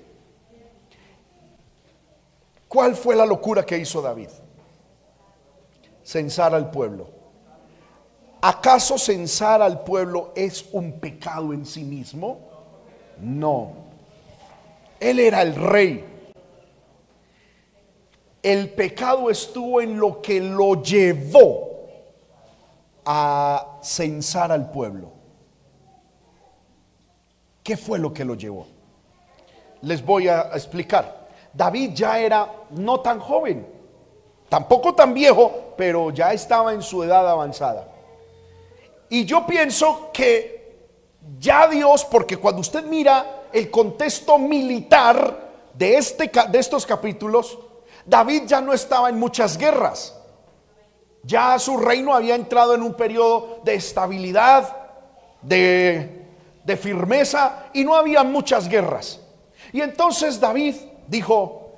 ¿Cuál fue la locura que hizo David? Censar al pueblo. ¿Acaso censar al pueblo es un pecado en sí mismo? No. Él era el rey. El pecado estuvo en lo que lo llevó a censar al pueblo. ¿Qué fue lo que lo llevó? Les voy a explicar. David ya era no tan joven, tampoco tan viejo, pero ya estaba en su edad avanzada. Y yo pienso que ya Dios, porque cuando usted mira el contexto militar de, este, de estos capítulos, David ya no estaba en muchas guerras. Ya su reino había entrado en un periodo de estabilidad, de, de firmeza, y no había muchas guerras. Y entonces David dijo,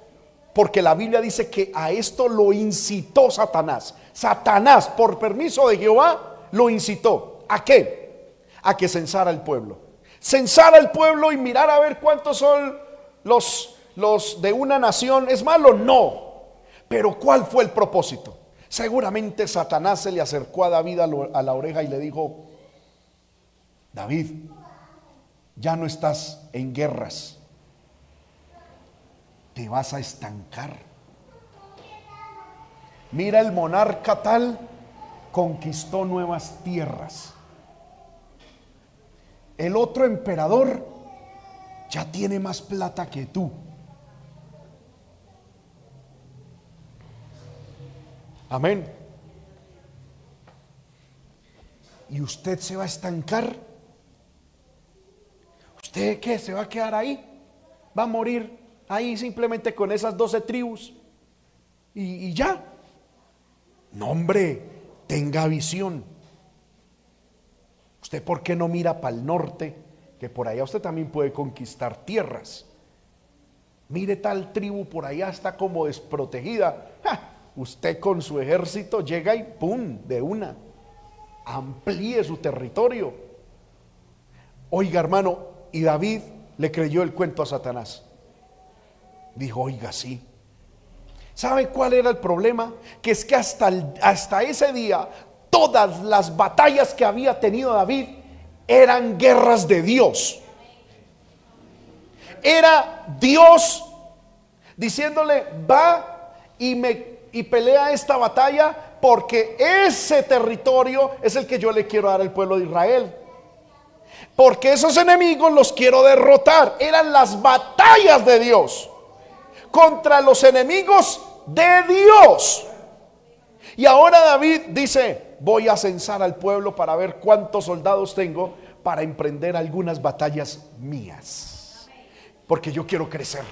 porque la Biblia dice que a esto lo incitó Satanás. Satanás, por permiso de Jehová, lo incitó. ¿A qué? A que censara al pueblo. Censara al pueblo y mirar a ver cuántos son los, los de una nación. ¿Es malo? No. Pero ¿cuál fue el propósito? Seguramente Satanás se le acercó a David a la oreja y le dijo, David, ya no estás en guerras, te vas a estancar. Mira, el monarca tal conquistó nuevas tierras. El otro emperador ya tiene más plata que tú. Amén. ¿Y usted se va a estancar? ¿Usted qué? ¿Se va a quedar ahí? ¿Va a morir ahí simplemente con esas doce tribus? ¿Y, ya? No, hombre, tenga visión. ¿Usted por qué no mira para el norte? Que por allá usted también puede conquistar tierras. Mire tal tribu por allá está como desprotegida. Usted con su ejército llega y ¡pum! de una. Amplíe su territorio. Oiga, hermano, y David le creyó el cuento a Satanás. Dijo, oiga, sí. ¿Sabe cuál era el problema? Que es que hasta, hasta ese día todas las batallas que había tenido David eran guerras de Dios. Era Dios diciéndole, va y me y pelea esta batalla porque ese territorio es el que yo le quiero dar al pueblo de Israel. Porque esos enemigos los quiero derrotar. Eran las batallas de Dios contra los enemigos de Dios. Y ahora David dice, voy a censar al pueblo para ver cuántos soldados tengo para emprender algunas batallas mías. Porque yo quiero crecer.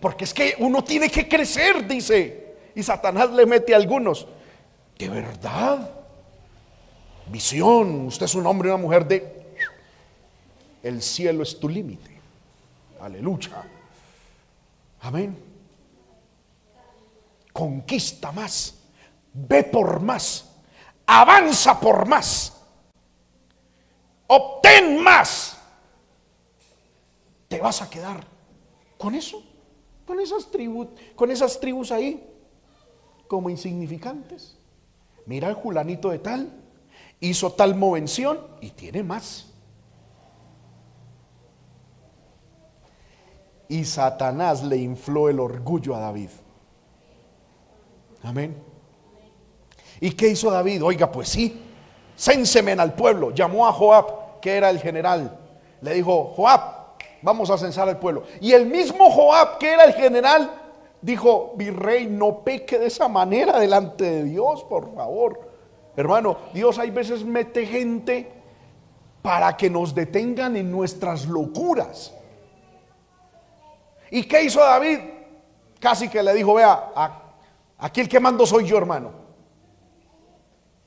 Porque es que uno tiene que crecer, dice. Y Satanás le mete a algunos. De verdad. Visión. Usted es un hombre y una mujer de... El cielo es tu límite. Aleluya. Amén. Conquista más. Ve por más. Avanza por más. Obtén más. Te vas a quedar con eso. Con esas tribus, con esas tribus ahí como insignificantes. Mira el julanito de tal, hizo tal movención y tiene más. Y Satanás le infló el orgullo a David. Amén. ¿Y qué hizo David? Oiga, pues sí, cénsemen al pueblo. Llamó a Joab, que era el general. Le dijo, Joab, vamos a censar al pueblo. Y el mismo Joab, que era el general, dijo, virrey, no peque de esa manera delante de Dios, por favor. Hermano, Dios hay veces mete gente para que nos detengan en nuestras locuras. ¿Y qué hizo David? Casi que le dijo, vea, aquí el que mando soy yo, hermano.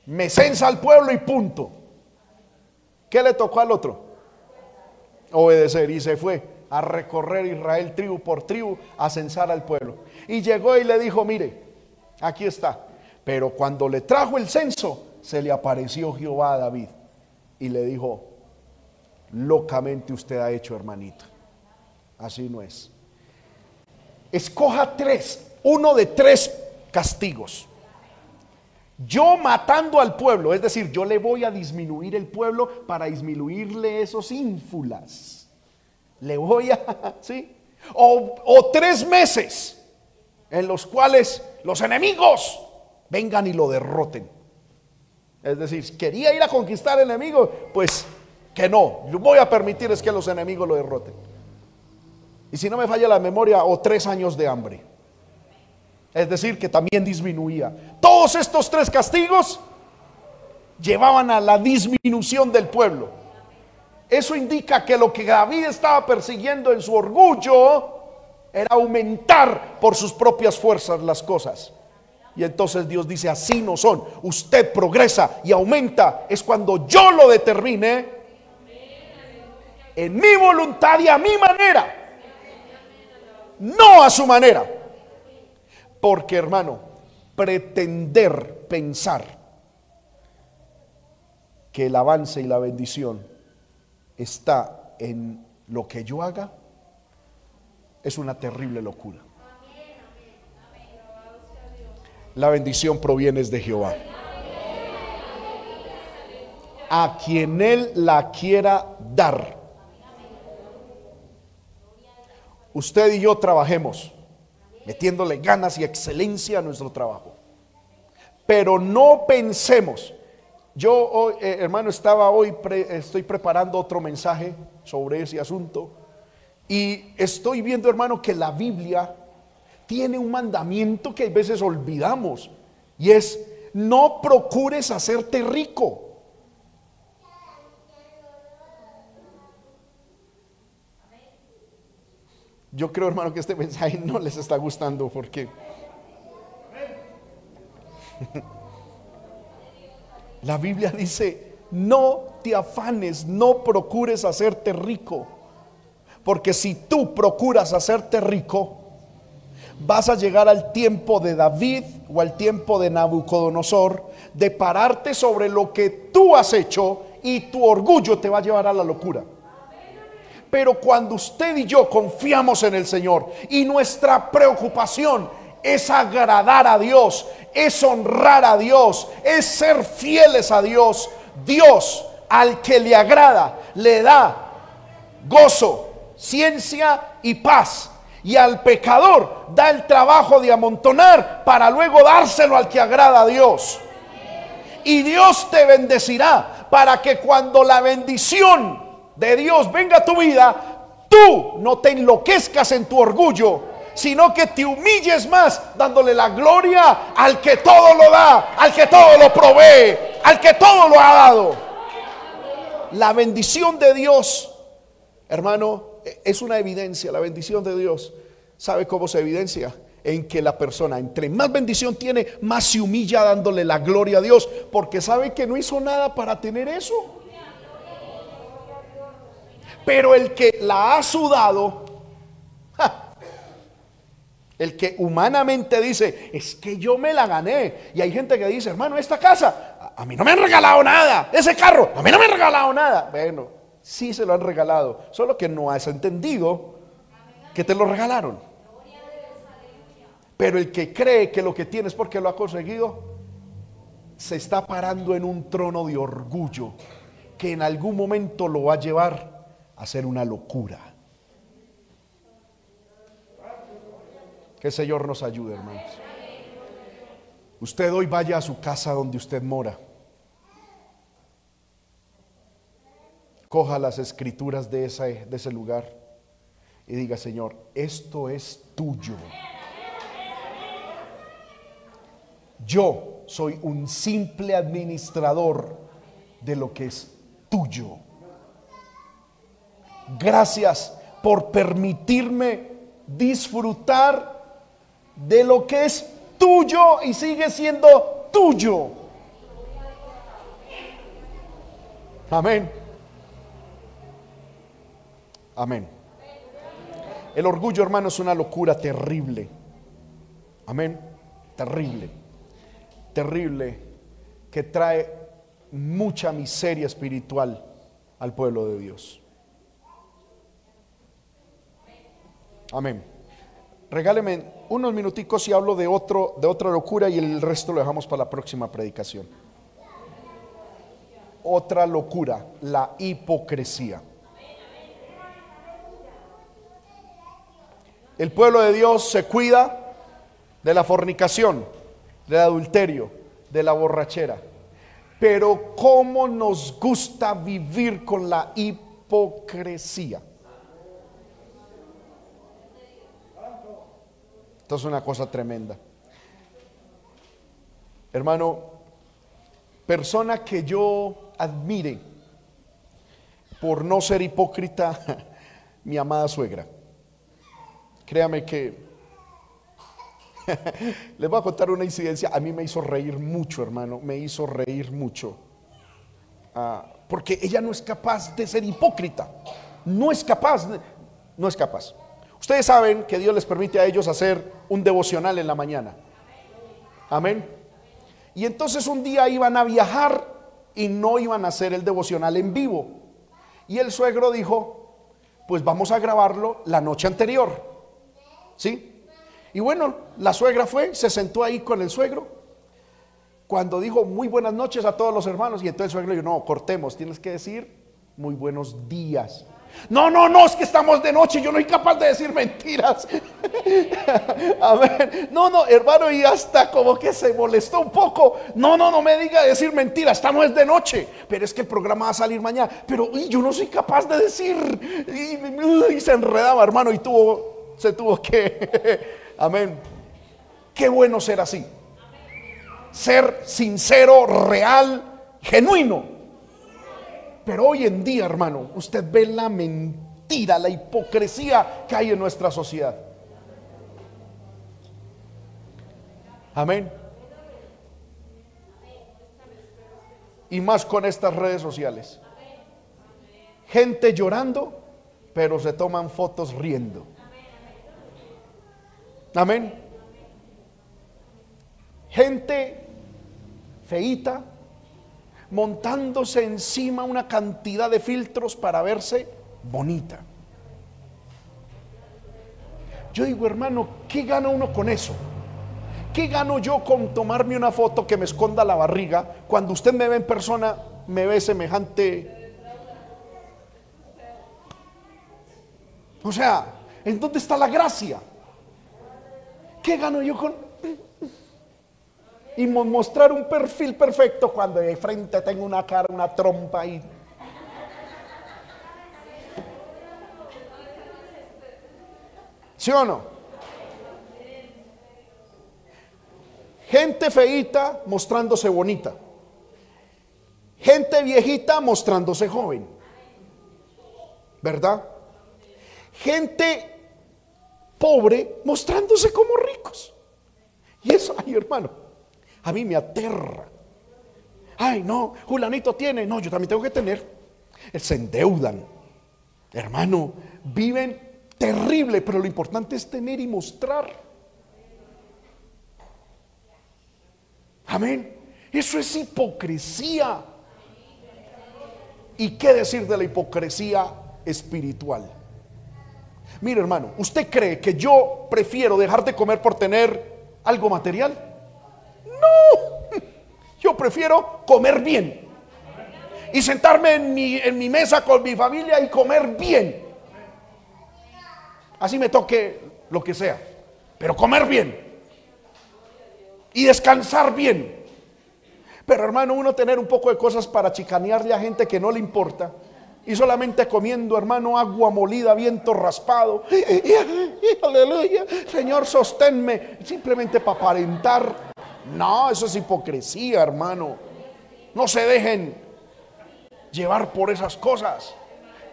Me censa al pueblo y punto. ¿Qué le tocó al otro? Obedecer y se fue a recorrer Israel tribu por tribu, a censar al pueblo. Y llegó y le dijo, mire, aquí está. Pero cuando le trajo el censo, se le apareció Jehová a David y le dijo, locamente usted ha hecho, hermanito. Así no es. Escoja tres, uno de tres castigos. Yo matando al pueblo, es decir, yo le voy a disminuir el pueblo para disminuirle esos ínfulas le voy a, [laughs] ¿sí? O, tres meses en los cuales los enemigos vengan y lo derroten. Es decir, quería ir a conquistar enemigos, pues que no, voy a permitir es que los enemigos lo derroten. Y si no me falla la memoria, o tres años de hambre. Es decir, que también disminuía. Todos estos tres castigos llevaban a la disminución del pueblo. Eso indica que lo que David estaba persiguiendo en su orgullo era aumentar por sus propias fuerzas las cosas. Y entonces Dios dice, así no son. Usted progresa y aumenta. Es cuando yo lo determine en mi voluntad y a mi manera. No a su manera. Porque hermano, pretender pensar que el avance y la bendición está en lo que yo haga, es una terrible locura. La bendición proviene de Jehová. A quien Él la quiera dar. Usted y yo trabajemos metiéndole ganas y excelencia a nuestro trabajo. Pero no pensemos yo, eh, hermano, estaba hoy, estoy preparando otro mensaje sobre ese asunto y estoy viendo, hermano, que la Biblia tiene un mandamiento que a veces olvidamos y es, no procures hacerte rico. Yo creo, hermano, que este mensaje no les está gustando porque... [laughs] La Biblia dice, no te afanes, no procures hacerte rico. Porque si tú procuras hacerte rico, vas a llegar al tiempo de David o al tiempo de Nabucodonosor de pararte sobre lo que tú has hecho y tu orgullo te va a llevar a la locura. Pero cuando usted y yo confiamos en el Señor y nuestra preocupación es agradar a Dios, es honrar a Dios, es ser fieles a Dios, Dios al que le agrada le da gozo, ciencia y paz. Y al pecador da el trabajo de amontonar para luego dárselo al que agrada a Dios. Y Dios te bendecirá para que cuando la bendición de Dios venga a tu vida, tú no te enloquezcas en tu orgullo, sino que te humilles más dándole la gloria al que todo lo da, al que todo lo provee, al que todo lo ha dado. La bendición de Dios, hermano, es una evidencia, la bendición de Dios. ¿Sabe cómo se evidencia? En que la persona, entre más bendición tiene, más se humilla dándole la gloria a Dios, porque sabe que no hizo nada para tener eso. Pero el que la ha sudado, el que humanamente dice, es que yo me la gané. Y hay gente que dice, hermano, esta casa, a mí no me han regalado nada. Ese carro, a mí no me han regalado nada. Bueno, sí se lo han regalado, solo que no has entendido que te lo regalaron. Pero el que cree que lo que tiene es porque lo ha conseguido, se está parando en un trono de orgullo que en algún momento lo va a llevar hacer una locura. Que el Señor nos ayude, hermanos. Usted hoy vaya a su casa donde usted mora. Coja las escrituras de, ese, de ese lugar y diga, Señor, esto es tuyo. Yo soy un simple administrador de lo que es tuyo. Gracias por permitirme disfrutar de lo que es tuyo y sigue siendo tuyo. Amén. Amén. El orgullo, hermano, es una locura terrible. Amén. Terrible. Terrible. Que trae mucha miseria espiritual al pueblo de Dios. Amén. Regáleme unos minuticos y hablo de, otro, de otra locura y el resto lo dejamos para la próxima predicación. Otra locura, la hipocresía. El pueblo de Dios se cuida de la fornicación, del adulterio, de la borrachera. Pero ¿cómo nos gusta vivir con la hipocresía? Es una cosa tremenda. Hermano, persona que yo admire por no ser hipócrita, [laughs] mi amada suegra. Créame que [laughs] les voy a contar una incidencia. A mí me hizo reír mucho, hermano. Me hizo reír mucho. Ah, porque ella no es capaz de ser hipócrita. No es capaz. no es capaz. Ustedes saben que Dios les permite a ellos hacer un devocional en la mañana. Amén. Y entonces un día iban a viajar y no iban a hacer el devocional en vivo. Y el suegro dijo, pues vamos a grabarlo la noche anterior. ¿Sí? Y bueno, la suegra fue, se sentó ahí con el suegro. Cuando dijo muy buenas noches a todos los hermanos, y entonces el suegro dijo, no, cortemos, tienes que decir muy buenos días. No, no, no, es que estamos de noche, yo no soy capaz de decir mentiras. [laughs] A ver, no, no, hermano, y hasta como que se molestó un poco. No, no, no me diga decir mentiras, estamos de noche, pero es que el programa va a salir mañana. Pero yo no soy capaz de decir. Y, se enredaba, hermano, y tuvo, se tuvo que. [laughs] Amén. Qué bueno ser así. Ser sincero, real, genuino. Pero hoy en día, hermano, usted ve la mentira, la hipocresía que hay en nuestra sociedad. Amén. Y más con estas redes sociales. Gente llorando, pero se toman fotos riendo. Amén. Gente feita montándose encima una cantidad de filtros para verse bonita. Yo digo, hermano, ¿qué gana uno con eso? ¿Qué gano yo con tomarme una foto que me esconda la barriga cuando usted me ve en persona, me ve semejante? O sea, ¿en dónde está la gracia? ¿Qué gano yo con y mostrar un perfil perfecto cuando de frente tengo una cara, una trompa y ¿Sí o no? Gente feita mostrándose bonita. Gente viejita mostrándose joven. ¿Verdad? Gente pobre mostrándose como ricos. Y eso, ay hermano, a mí me aterra. Ay, no, Julanito tiene, no, yo también tengo que tener. Se endeudan. Hermano, viven terrible, pero lo importante es tener y mostrar. Amén. Eso es hipocresía. ¿Y qué decir de la hipocresía espiritual? Mire hermano, ¿usted cree que yo prefiero dejar de comer por tener algo material? No, yo prefiero comer bien y sentarme en mi, en mi mesa con mi familia y comer bien. Así me toque lo que sea, pero comer bien y descansar bien. Pero hermano, uno tener un poco de cosas para chicanearle a gente que no le importa y solamente comiendo, hermano, agua molida, viento raspado. [laughs] aleluya, Señor, sosténme. Simplemente para aparentar. No, eso es hipocresía, hermano. No se dejen llevar por esas cosas.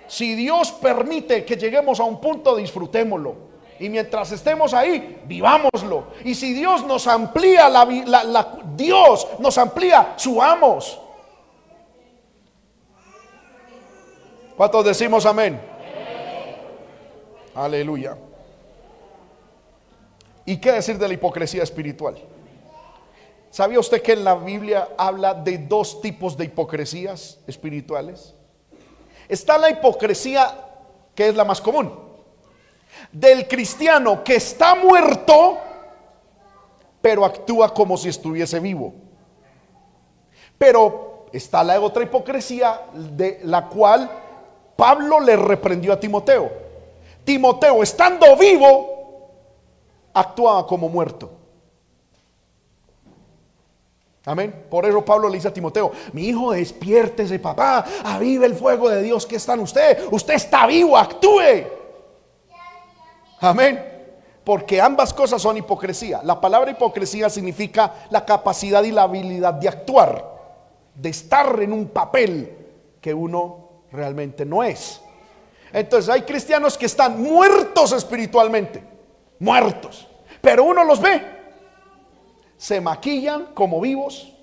Si Dios permite que lleguemos a un punto, disfrutémoslo. Y mientras estemos ahí, vivámoslo. Y si Dios nos amplía la, Dios nos amplía, subamos. ¿Cuántos decimos amén? Aleluya. ¿Y qué decir de la hipocresía espiritual? ¿Sabía usted que en la Biblia habla de dos tipos de hipocresías espirituales? Está la hipocresía que es la más común del cristiano que está muerto, pero actúa como si estuviese vivo. Pero está la otra hipocresía de la cual Pablo le reprendió a Timoteo. Timoteo, estando vivo, actuaba como muerto. Amén. Por eso Pablo le dice a Timoteo, mi hijo, despiértese, papá, avive el fuego de Dios que está en usted. Usted está vivo, actúe. Amén. Porque ambas cosas son hipocresía. La palabra hipocresía significa la capacidad y la habilidad de actuar, de estar en un papel que uno realmente no es. Entonces hay cristianos que están muertos espiritualmente, muertos, pero uno los ve, se maquillan como vivos,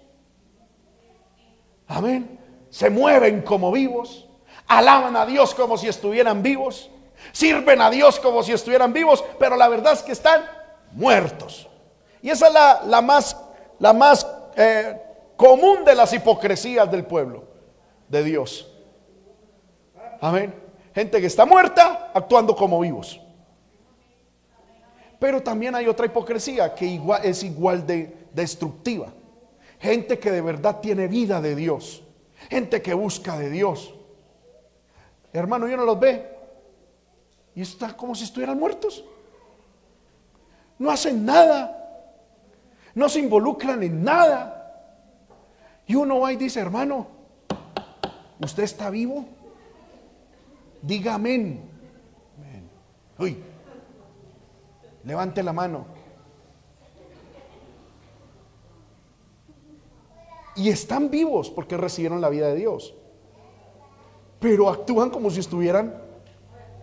amén, se mueven como vivos, alaban a Dios como si estuvieran vivos, Sirven a Dios como si estuvieran vivos, pero la verdad es que están muertos. Y esa es la, más, la más eh, común de las hipocresías del pueblo de Dios. Amén. Gente que está muerta actuando como vivos. Pero también hay otra hipocresía que igual, es igual de destructiva. Gente que de verdad tiene vida de Dios. Gente que busca de Dios. Hermano, yo no los ve y está como si estuvieran muertos. No hacen nada. No se involucran en nada. Y uno va y dice, hermano, ¿usted está vivo? Diga amén. Uy, levante la mano. Y están vivos porque recibieron la vida de Dios. Pero actúan como si estuvieran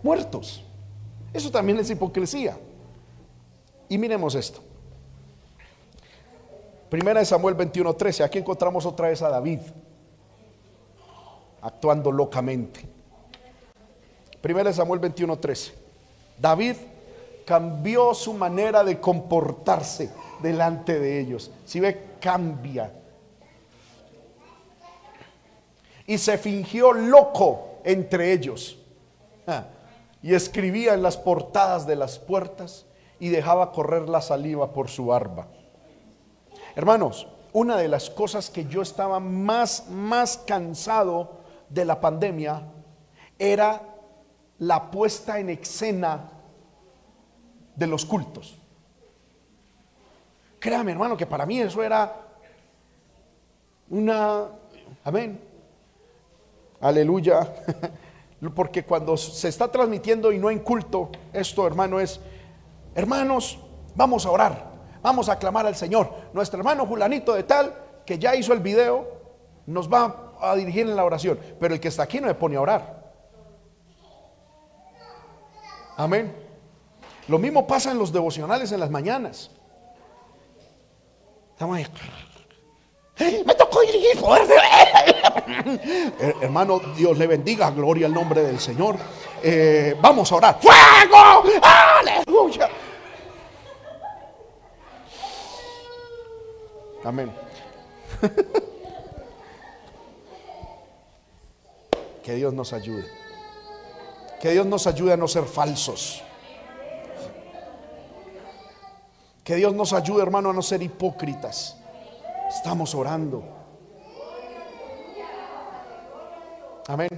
muertos. Eso también es hipocresía. Y miremos esto. Primera de Samuel 21:13. Aquí encontramos otra vez a David actuando locamente. Primera de Samuel 21:13. David cambió su manera de comportarse delante de ellos. Si ve, cambia. Y se fingió loco entre ellos. Ah, y escribía en las portadas de las puertas y dejaba correr la saliva por su barba. Hermanos, una de las cosas que yo estaba más, más cansado de la pandemia era la puesta en escena de los cultos. Créame, hermano, que para mí eso era una... Amén. Aleluya. [laughs] Porque cuando se está transmitiendo y no en culto, esto, hermano, es, hermanos, vamos a orar, vamos a clamar al Señor. Nuestro hermano Julanito de tal, que ya hizo el video, nos va a dirigir en la oración. Pero el que está aquí no me pone a orar. Amén. Lo mismo pasa en los devocionales en las mañanas. Me tocó dirigir. [laughs] Hermano, Dios le bendiga. Gloria al nombre del Señor. Eh, vamos a orar. ¡Fuego! ¡Aleluya! Amén. [laughs] que Dios nos ayude. Que Dios nos ayude a no ser falsos. Que Dios nos ayude, hermano, a no ser hipócritas. Estamos orando. Amén.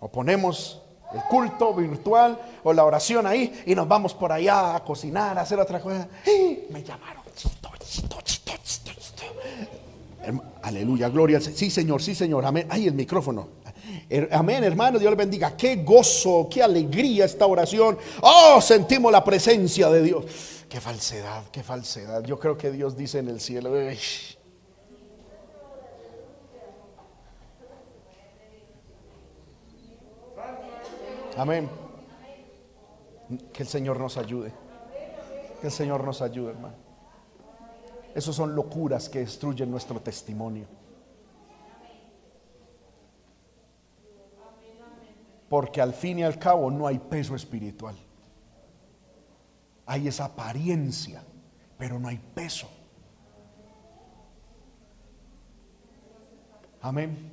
O ponemos el culto virtual o la oración ahí y nos vamos por allá a cocinar, a hacer otra cosa. Me llamaron. Aleluya, gloria. Sí, Señor, sí, Señor. Amén. Ay, el micrófono. Amén, hermano. Dios le bendiga. Qué gozo, qué alegría esta oración. Oh, sentimos la presencia de Dios. Qué falsedad, qué falsedad. Yo creo que Dios dice en el cielo. Amén. Que el Señor nos ayude. Que el Señor nos ayude, hermano. Esas son locuras que destruyen nuestro testimonio. Porque al fin y al cabo no hay peso espiritual. Hay esa apariencia, pero no hay peso. Amén.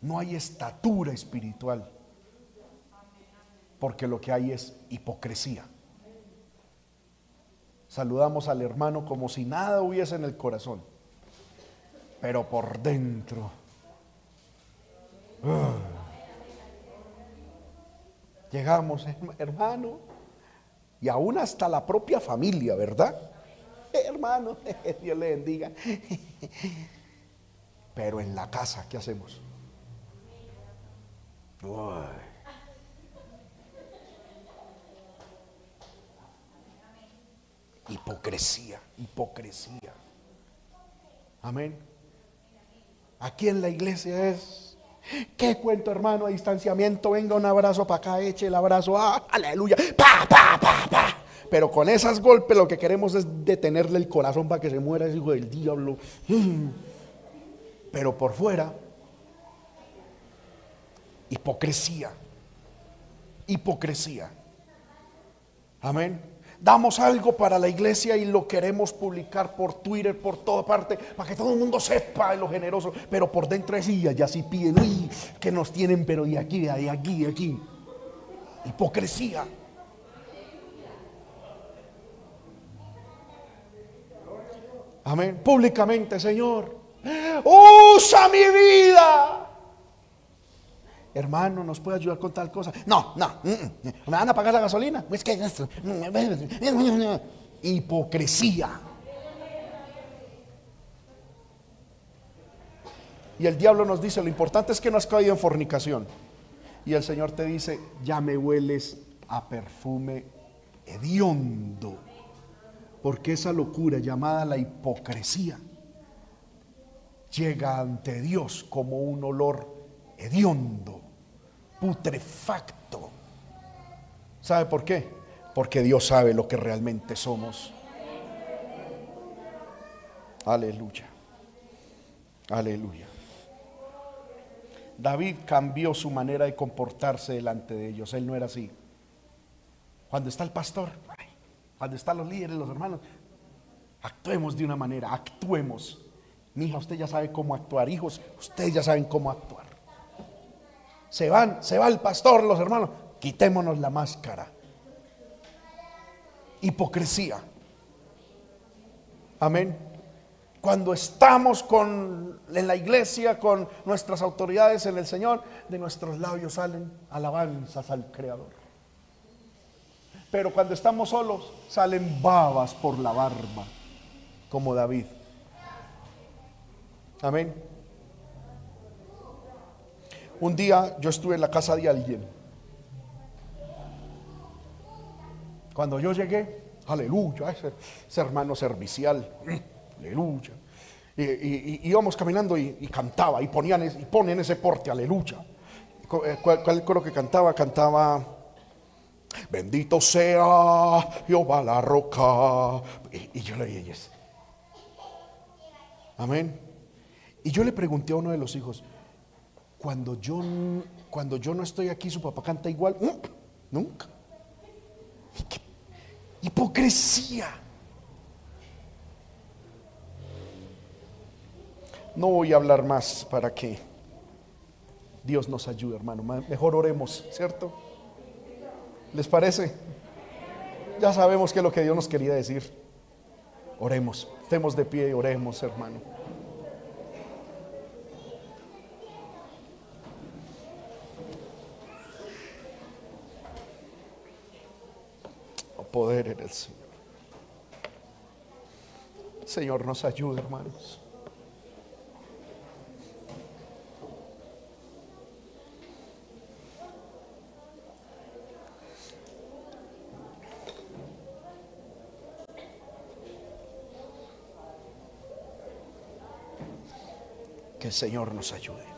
No hay estatura espiritual. Porque lo que hay es hipocresía. Saludamos al hermano como si nada hubiese en el corazón. Pero por dentro. ¡ah! Llegamos, hermano, y aún hasta la propia familia, ¿verdad? Hermano, [laughs] Dios le bendiga. [laughs] Pero en la casa, ¿qué hacemos? Hipocresía, hipocresía. Amén. Aquí en la iglesia es ¿Qué cuento, hermano? A distanciamiento, venga un abrazo para acá, eche el abrazo, ah, aleluya, pa, pa, pa, pa. Pero con esas golpes lo que queremos es detenerle el corazón para que se muera ese hijo del diablo. Pero por fuera, hipocresía, hipocresía. Amén damos algo para la iglesia y lo queremos publicar por Twitter, por toda parte, para que todo el mundo sepa de lo generoso, pero por dentro es y allá sí piden, uy, que nos tienen, pero de aquí, de aquí, de aquí. Hipocresía. Amén. Públicamente, Señor, usa mi vida hermano, ¿nos puede ayudar con tal cosa? No, no, mm, mm, ¿me van a pagar la gasolina? Es que hipocresía. Y el diablo nos dice, lo importante es que no has caído en fornicación. Y el Señor te dice, ya me hueles a perfume hediondo. Porque esa locura llamada la hipocresía llega ante Dios como un olor hediondo putrefacto. ¿Sabe por qué? Porque Dios sabe lo que realmente somos. Aleluya. Aleluya. David cambió su manera de comportarse delante de ellos. Él no era así. Cuando está el pastor, cuando están los líderes, los hermanos, actuemos de una manera, actuemos. Mi hija, usted ya sabe cómo actuar, hijos, ustedes ya saben cómo actuar. Se van, se va el pastor, los hermanos, quitémonos la máscara. Hipocresía. Amén. Cuando estamos con, en la iglesia con nuestras autoridades en el Señor, de nuestros labios salen alabanzas al Creador. Pero cuando estamos solos, salen babas por la barba, como David. Amén. Un día yo estuve en la casa de alguien. Cuando yo llegué, aleluya, ese, hermano servicial, [clears throat] aleluya. Y, íbamos caminando y, cantaba y ponían y ponen ese porte, aleluya. Eh, ¿Cuál, cuál coro que cantaba? Cantaba, bendito sea Jehová la roca. Y, yo le dije, amén. Y yo le pregunté a uno de los hijos, cuando yo, cuando yo no estoy aquí, su papá canta igual. Nunca. Hipocresía. No voy a hablar más para que Dios nos ayude, hermano. Mejor oremos, ¿cierto? ¿Les parece? Ya sabemos que es lo que Dios nos quería decir. Oremos, estemos de pie y oremos, hermano. Poder en el Señor. Señor nos ayude, hermanos. Que el Señor nos ayude.